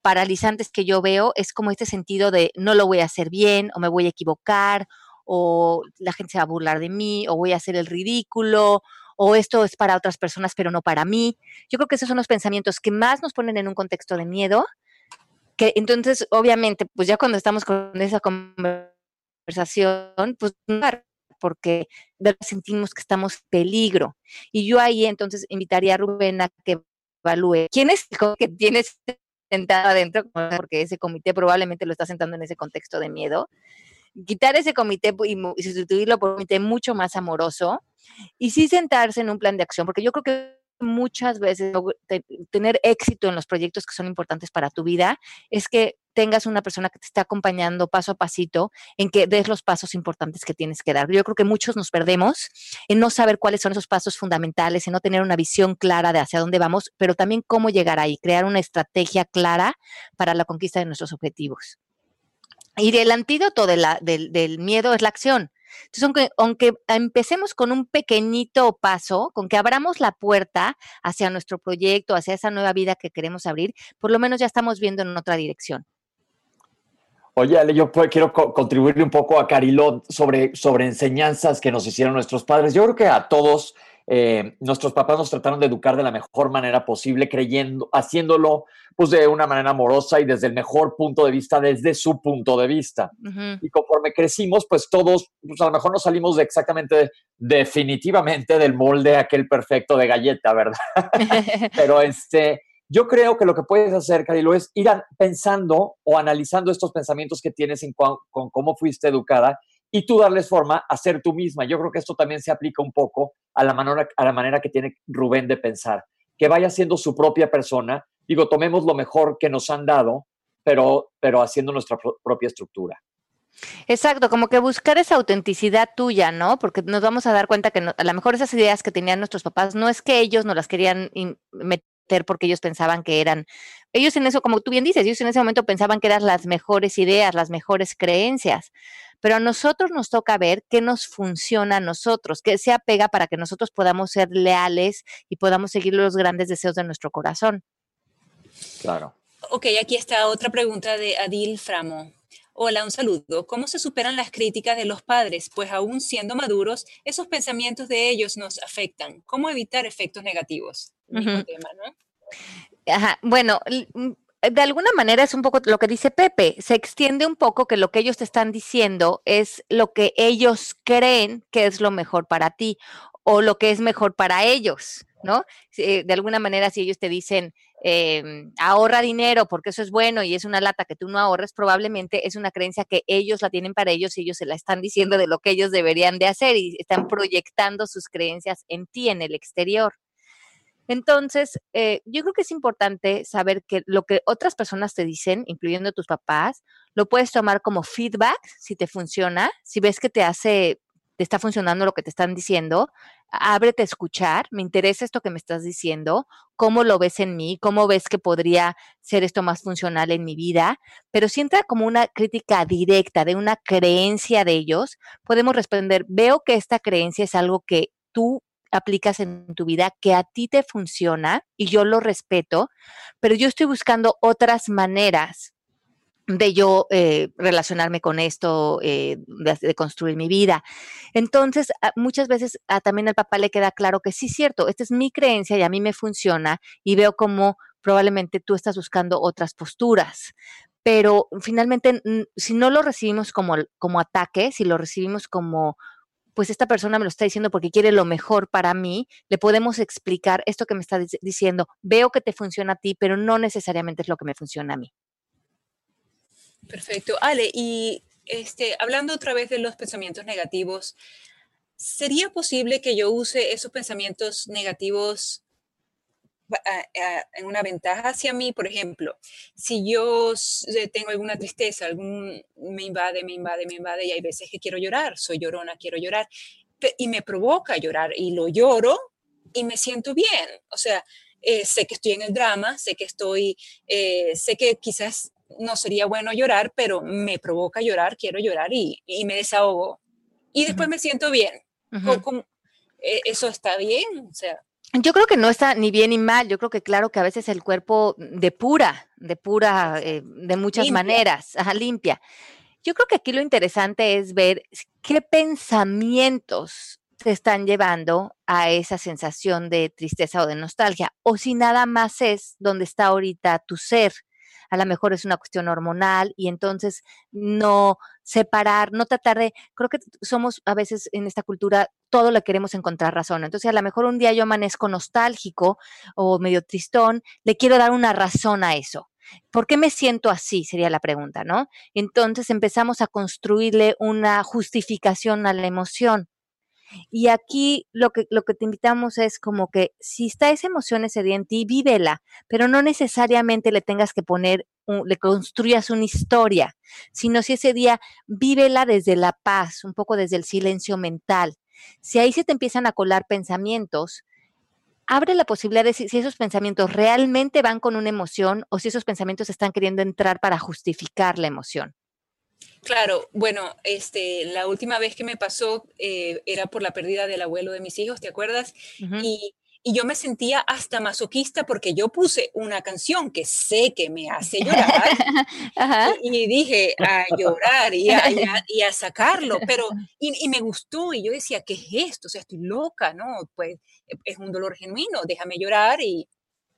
paralizantes que yo veo es como este sentido de no lo voy a hacer bien o me voy a equivocar o la gente se va a burlar de mí o voy a hacer el ridículo o esto es para otras personas pero no para mí. Yo creo que esos son los pensamientos que más nos ponen en un contexto de miedo, que entonces obviamente pues ya cuando estamos con esa conversación, pues porque sentimos que estamos en peligro. Y yo ahí entonces invitaría a Rubén a que evalúe quién es el que tienes sentado adentro, porque ese comité probablemente lo está sentando en ese contexto de miedo. Quitar ese comité y sustituirlo por un comité mucho más amoroso y sí sentarse en un plan de acción, porque yo creo que muchas veces tener éxito en los proyectos que son importantes para tu vida es que tengas una persona que te esté acompañando paso a pasito en que des los pasos importantes que tienes que dar. Yo creo que muchos nos perdemos en no saber cuáles son esos pasos fundamentales, en no tener una visión clara de hacia dónde vamos, pero también cómo llegar ahí, crear una estrategia clara para la conquista de nuestros objetivos. Y el antídoto del, del miedo es la acción. Entonces, aunque, aunque empecemos con un pequeñito paso, con que abramos la puerta hacia nuestro proyecto, hacia esa nueva vida que queremos abrir, por lo menos ya estamos viendo en otra dirección. Oye, Ale, yo quiero contribuirle un poco a Cariló sobre, sobre enseñanzas que nos hicieron nuestros padres. Yo creo que a todos eh, nuestros papás nos trataron de educar de la mejor manera posible, creyendo, haciéndolo pues de una manera amorosa y desde el mejor punto de vista, desde su punto de vista. Y conforme crecimos, pues todos, pues a lo mejor no salimos de exactamente, definitivamente del molde aquel perfecto de galleta, ¿verdad? Pero este, yo creo que lo que puedes hacer, Carilo, es ir pensando o analizando estos pensamientos que tienes en con cómo fuiste educada y tú darles forma a ser tú misma. Yo creo que esto también se aplica un poco a la manera, a la manera que tiene Rubén de pensar, que vaya siendo su propia persona. Digo, tomemos lo mejor que nos han dado, pero, pero haciendo nuestra propia estructura. Exacto, como que buscar esa autenticidad tuya, ¿no? Porque nos vamos a dar cuenta que a lo mejor esas ideas que tenían nuestros papás no es que ellos no las querían meter porque ellos pensaban que eran, ellos en eso, como tú bien dices, ellos en ese momento pensaban que eran las mejores ideas, las mejores creencias, pero a nosotros nos toca ver qué nos funciona a nosotros, qué se apega para que nosotros podamos ser leales y podamos seguir los grandes deseos de nuestro corazón. Claro. Ok, aquí está otra pregunta de Adil Framo. Hola, un saludo. ¿Cómo se superan las críticas de los padres? Pues aún siendo maduros, esos pensamientos de ellos nos afectan. ¿Cómo evitar efectos negativos? Mismo tema, ¿no? Ajá. Bueno, de alguna manera es un poco lo que dice Pepe, se extiende un poco que lo que ellos te están diciendo es lo que ellos creen que es lo mejor para ti o lo que es mejor para ellos, ¿no? De alguna manera, si ellos te dicen, em, ahorra dinero porque eso es bueno y es una lata que tú no ahorres, probablemente es una creencia que ellos la tienen para ellos y ellos se la están diciendo de lo que ellos deberían de hacer y están proyectando sus creencias en ti, en el exterior. Entonces, eh, yo creo que es importante saber que lo que otras personas te dicen, incluyendo tus papás, lo puedes tomar como feedback si te funciona, si ves que te hace, te está funcionando lo que te están diciendo, ábrete a escuchar, me interesa esto que me estás diciendo, cómo lo ves en mí, cómo ves que podría ser esto más funcional en mi vida, pero si entra como una crítica directa de una creencia de ellos, podemos responder, veo que esta creencia es algo que tú aplicas en tu vida que a ti te funciona y yo lo respeto, pero yo estoy buscando otras maneras de yo eh, relacionarme con esto, eh, de, construir mi vida. Entonces, muchas veces también al papá le queda claro que sí, cierto, esta es mi creencia y a mí me funciona y veo como probablemente tú estás buscando otras posturas. Pero finalmente, si no lo recibimos como, como ataque, si lo recibimos como, pues esta persona me lo está diciendo porque quiere lo mejor para mí, le podemos explicar esto que me está diciendo, veo que te funciona a ti, pero no necesariamente es lo que me funciona a mí. Perfecto. Ale, y este, hablando otra vez de los pensamientos negativos, ¿sería posible que yo use esos pensamientos negativos en una ventaja hacia mí? Por ejemplo, si yo eh, tengo alguna tristeza, algún me invade, me invade, me invade, y hay veces que quiero llorar, soy llorona, quiero llorar, y me provoca llorar, y lo lloro y me siento bien. O sea, eh, sé que estoy en el drama, sé que estoy, eh, sé que quizás no sería bueno llorar, pero me provoca llorar, quiero llorar y, me desahogo. Y después me siento bien. Eh, ¿Eso está bien? O sea. Yo creo que no está ni bien ni mal. Yo creo que claro que a veces el cuerpo depura, depura eh, de muchas maneras, ajá, limpia. Yo creo que aquí lo interesante es ver qué pensamientos te están llevando a esa sensación de tristeza o de nostalgia, o si nada más es donde está ahorita tu ser a lo mejor es una cuestión hormonal y entonces no separar, no tratar de, creo que somos a veces en esta cultura, todo le queremos encontrar razón. Entonces a lo mejor un día yo amanezco nostálgico o medio tristón, le quiero dar una razón a eso. ¿Por qué me siento así? Sería la pregunta, ¿no? Entonces empezamos a construirle una justificación a la emoción. Y aquí lo que, lo que te invitamos es como que si está esa emoción ese día en ti, vívela, pero no necesariamente le tengas que poner, le construyas una historia, sino si ese día vívela desde la paz, un poco desde el silencio mental. Si ahí se te empiezan a colar pensamientos, abre la posibilidad de si, si, esos pensamientos realmente van con una emoción o si esos pensamientos están queriendo entrar para justificar la emoción. Claro, bueno, este, la última vez que me pasó eh, era por la pérdida del abuelo de mis hijos, ¿te acuerdas? y, yo me sentía hasta masoquista porque yo puse una canción que sé que me hace llorar Y, dije a llorar y a, y a, sacarlo, pero y, y, me gustó y yo decía, ¿qué es esto? O sea, estoy loca, ¿no? Pues es un dolor genuino, déjame llorar y,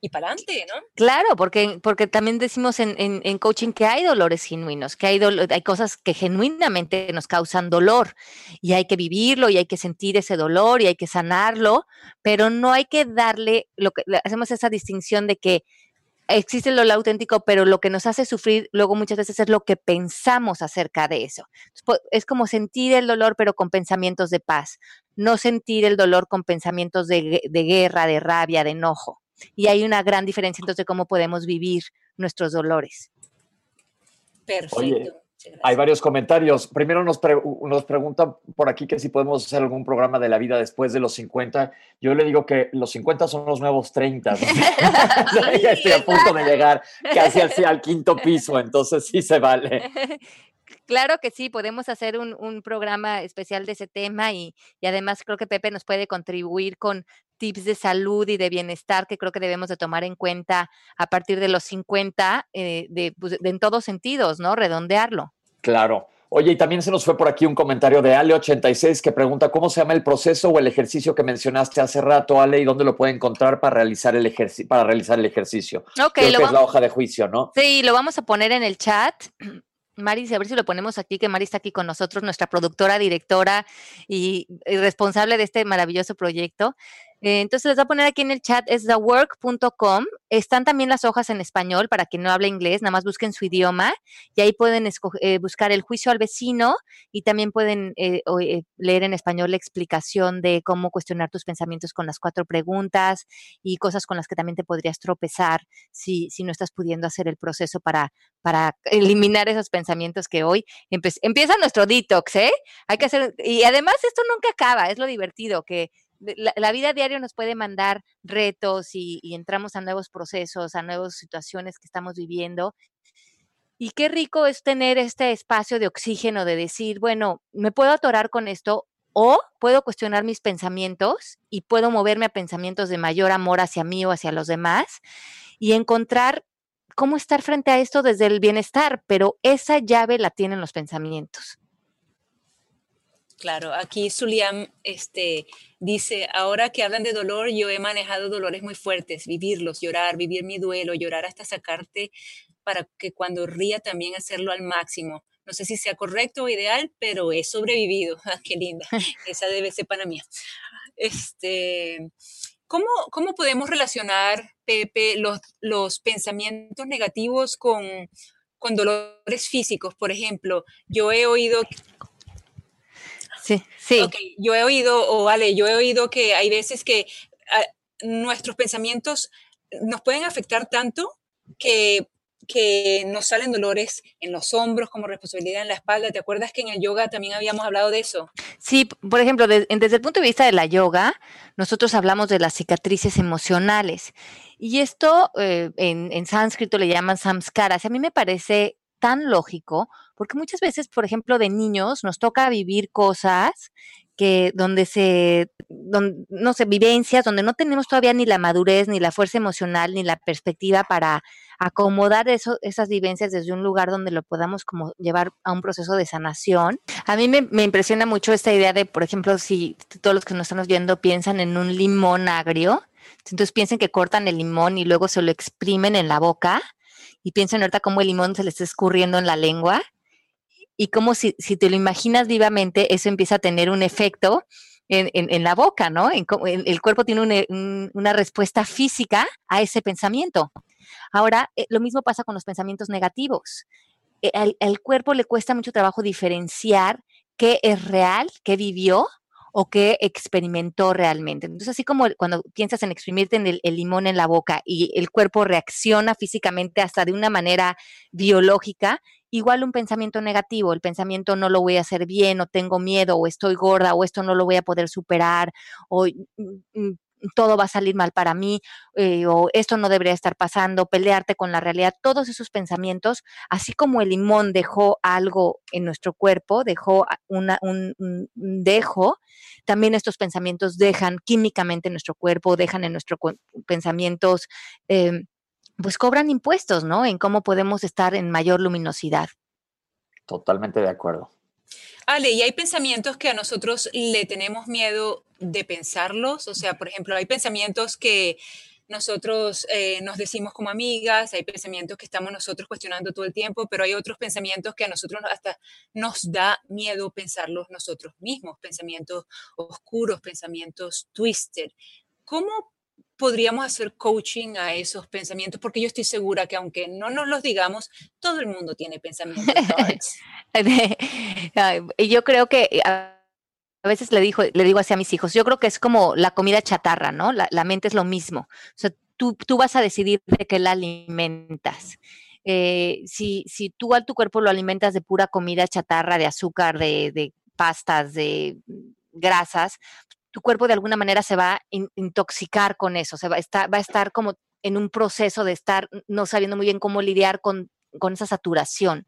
y para adelante, ¿no? Claro, porque, porque también decimos en, en, coaching que hay dolores genuinos, que hay, hay cosas que genuinamente nos causan dolor y hay que vivirlo y hay que sentir ese dolor y hay que sanarlo, pero no hay que darle, lo que hacemos esa distinción de que existe el dolor auténtico, pero lo que nos hace sufrir luego muchas veces es lo que pensamos acerca de eso. Es como sentir el dolor, pero con pensamientos de paz, no sentir el dolor con pensamientos de, de guerra, de rabia, de enojo y hay una gran diferencia entonces de cómo podemos vivir nuestros dolores. Perfecto. hay varios comentarios. Primero nos, nos preguntan por aquí que si podemos hacer algún programa de la vida después de los 50. Yo le digo que los 50 son los nuevos 30. ya estoy a punto de llegar casi al, al quinto piso, entonces sí se vale. Claro que sí, podemos hacer un, programa especial de ese tema y, además creo que Pepe nos puede contribuir con tips de salud y de bienestar que creo que debemos de tomar en cuenta a partir de los 50, eh, pues, de, en todos sentidos, ¿no? Redondearlo. Claro. Oye, y también se nos fue por aquí un comentario de Ale86 que pregunta cómo se llama el proceso o el ejercicio que mencionaste hace rato, Ale, y dónde lo puede encontrar para realizar el, ejercicio para realizar el ejercicio. Ok, Creo que es la hoja de juicio, ¿no? Sí, lo vamos a poner en el chat. Mari, a ver si lo ponemos aquí, que Mari está aquí con nosotros, nuestra productora, directora y, responsable de este maravilloso proyecto. Eh, entonces les voy a poner aquí en el chat, es thework.com. Están también las hojas en español para quien no habla inglés, nada más busquen su idioma y ahí pueden eh, buscar el juicio al vecino y también pueden eh, leer en español la explicación de cómo cuestionar tus pensamientos con las cuatro preguntas y cosas con las que también te podrías tropezar si, si no estás pudiendo hacer el proceso para, para eliminar esos pensamientos que hoy empieza nuestro detox, ¿eh? Hay que hacer, y además esto nunca acaba, es lo divertido, que la, vida diaria nos puede mandar retos y, entramos a nuevos procesos, a nuevas situaciones que estamos viviendo. Y qué rico es tener este espacio de oxígeno, de decir, bueno, me puedo atorar con esto, O puedo cuestionar mis pensamientos y puedo moverme a pensamientos de mayor amor hacia mí o hacia los demás y encontrar cómo estar frente a esto desde el bienestar, pero esa llave la tienen los pensamientos. Claro, aquí Zuliam este, dice, ahora que hablan de dolor, yo he manejado dolores muy fuertes, vivirlos, llorar, vivir mi duelo, llorar hasta sacarte para que cuando ría también hacerlo al máximo. No sé si sea correcto o ideal, pero he sobrevivido. Ah, qué linda. Esa debe ser para mí. Este, ¿cómo, ¿Cómo podemos relacionar, Pepe, los, los pensamientos negativos con, con dolores físicos? Por ejemplo, yo he oído Sí, sí. yo he oído, o vale, yo he oído que hay veces que ah, nuestros pensamientos nos pueden afectar tanto que que nos salen dolores en los hombros como responsabilidad en la espalda. ¿Te acuerdas que en el yoga también habíamos hablado de eso? Sí, por ejemplo, desde el punto de vista de la yoga, nosotros hablamos de las cicatrices emocionales. Y esto eh, en, en, sánscrito le llaman samskaras. A mí me parece tan lógico, porque muchas veces, por ejemplo, de niños nos toca vivir cosas que donde se, no sé, vivencias, donde no tenemos todavía ni la madurez, ni la fuerza emocional, ni la perspectiva para acomodar eso, esas vivencias desde un lugar donde lo podamos como llevar a un proceso de sanación. A mí me, me impresiona mucho esta idea de, por ejemplo, si todos los que nos estamos viendo piensan en un limón agrio, entonces piensen que cortan el limón y luego se lo exprimen en la boca y piensen ahorita cómo el limón se le está escurriendo en la lengua y como si, si te lo imaginas vivamente, eso empieza a tener un efecto en, en, la boca, ¿no? En, el cuerpo tiene una respuesta física a ese pensamiento. Ahora, eh, lo mismo pasa con los pensamientos negativos. E, al, cuerpo le cuesta mucho trabajo diferenciar qué es real, qué vivió o qué experimentó realmente. Entonces, así como cuando piensas en exprimirte en el, limón en la boca y el cuerpo reacciona físicamente hasta de una manera biológica, igual un pensamiento negativo, el pensamiento no lo voy a hacer bien o tengo miedo o estoy gorda o esto no lo voy a poder superar o mm, mm, todo va a salir mal para mí eh, o esto no debería estar pasando, pelearte con la realidad, todos esos pensamientos, así como el limón dejó algo en nuestro cuerpo, dejó un, dejo, también estos pensamientos dejan químicamente en nuestro cuerpo, dejan en nuestros pensamientos, em, pues cobran impuestos, ¿no? En cómo podemos estar en mayor luminosidad. Totalmente de acuerdo. Ale, y hay pensamientos que a nosotros le tenemos miedo de pensarlos, o sea, por ejemplo, hay pensamientos que nosotros eh, nos decimos como amigas, hay pensamientos que estamos nosotros cuestionando todo el tiempo, pero hay otros pensamientos que a nosotros hasta nos da miedo pensarlos nosotros mismos, pensamientos oscuros, pensamientos twisted. ¿Cómo podríamos hacer coaching a esos pensamientos? Porque yo estoy segura que aunque no nos los digamos, todo el mundo tiene pensamientos. yo creo que a veces le, dijo, le digo así a mis hijos, yo creo que es como la comida chatarra, ¿no? La, mente es lo mismo. O sea, tú, tú, vas a decidir de qué la alimentas. Eh, si, si tú a tu cuerpo lo alimentas de pura comida chatarra, de azúcar, de, de pastas, de grasas, tu cuerpo de alguna manera se va a intoxicar con eso, se va a, estar, va a estar como en un proceso de estar no sabiendo muy bien cómo lidiar con, con esa saturación.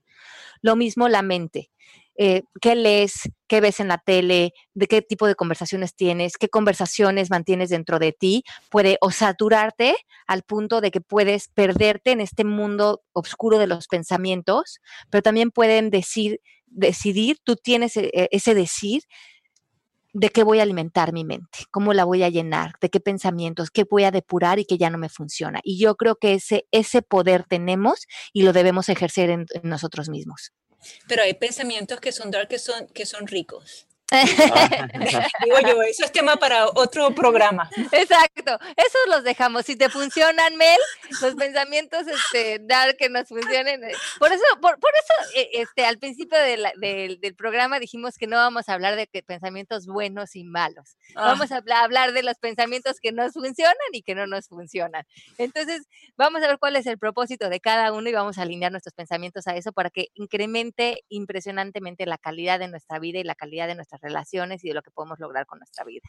Lo mismo la mente. Eh, qué lees, qué ves en la tele, de qué tipo de conversaciones tienes, qué conversaciones mantienes dentro de ti, puede o saturarte al punto de que puedes perderte en este mundo oscuro de los pensamientos, pero también pueden decir, decidir, tú tienes e, e, ese decir de qué voy a alimentar mi mente, cómo la voy a llenar, de qué pensamientos, qué voy a depurar y qué ya no me funciona. Y yo creo que ese, ese poder tenemos y lo debemos ejercer en nosotros mismos. Pero hay pensamientos que son dark que son, que son ricos. Digo yo, eso es tema para otro programa. Exacto, esos los dejamos. Si te funcionan, Mel, los pensamientos este, dar que nos funcionen. Por eso, por, eso eh, este, al principio del programa dijimos que no vamos a hablar de pensamientos buenos y malos. Ah. Vamos a hablar de los pensamientos que nos funcionan y que no nos funcionan. Entonces, vamos a ver cuál es el propósito de cada uno y vamos a alinear nuestros pensamientos a eso para que incremente impresionantemente la calidad de nuestra vida y la calidad de nuestra relaciones y de lo que podemos lograr con nuestra vida.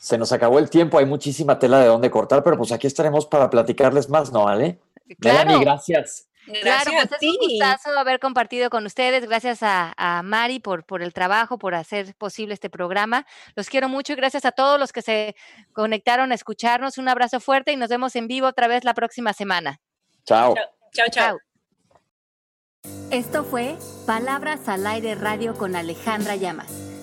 Se nos acabó el tiempo, hay muchísima tela de dónde cortar, pero pues aquí estaremos para platicarles más, ¿no, Ale? Claro. gracias. claro, pues es un gustazo haber compartido con ustedes. Gracias a, a, Mari por, por el trabajo, por hacer posible este programa. Los quiero mucho y gracias a todos los que se conectaron a escucharnos. Un abrazo fuerte y nos vemos en vivo otra vez la próxima semana. Chao. Chao, chao. Esto fue Palabras al Aire Radio con Alejandra Llamas.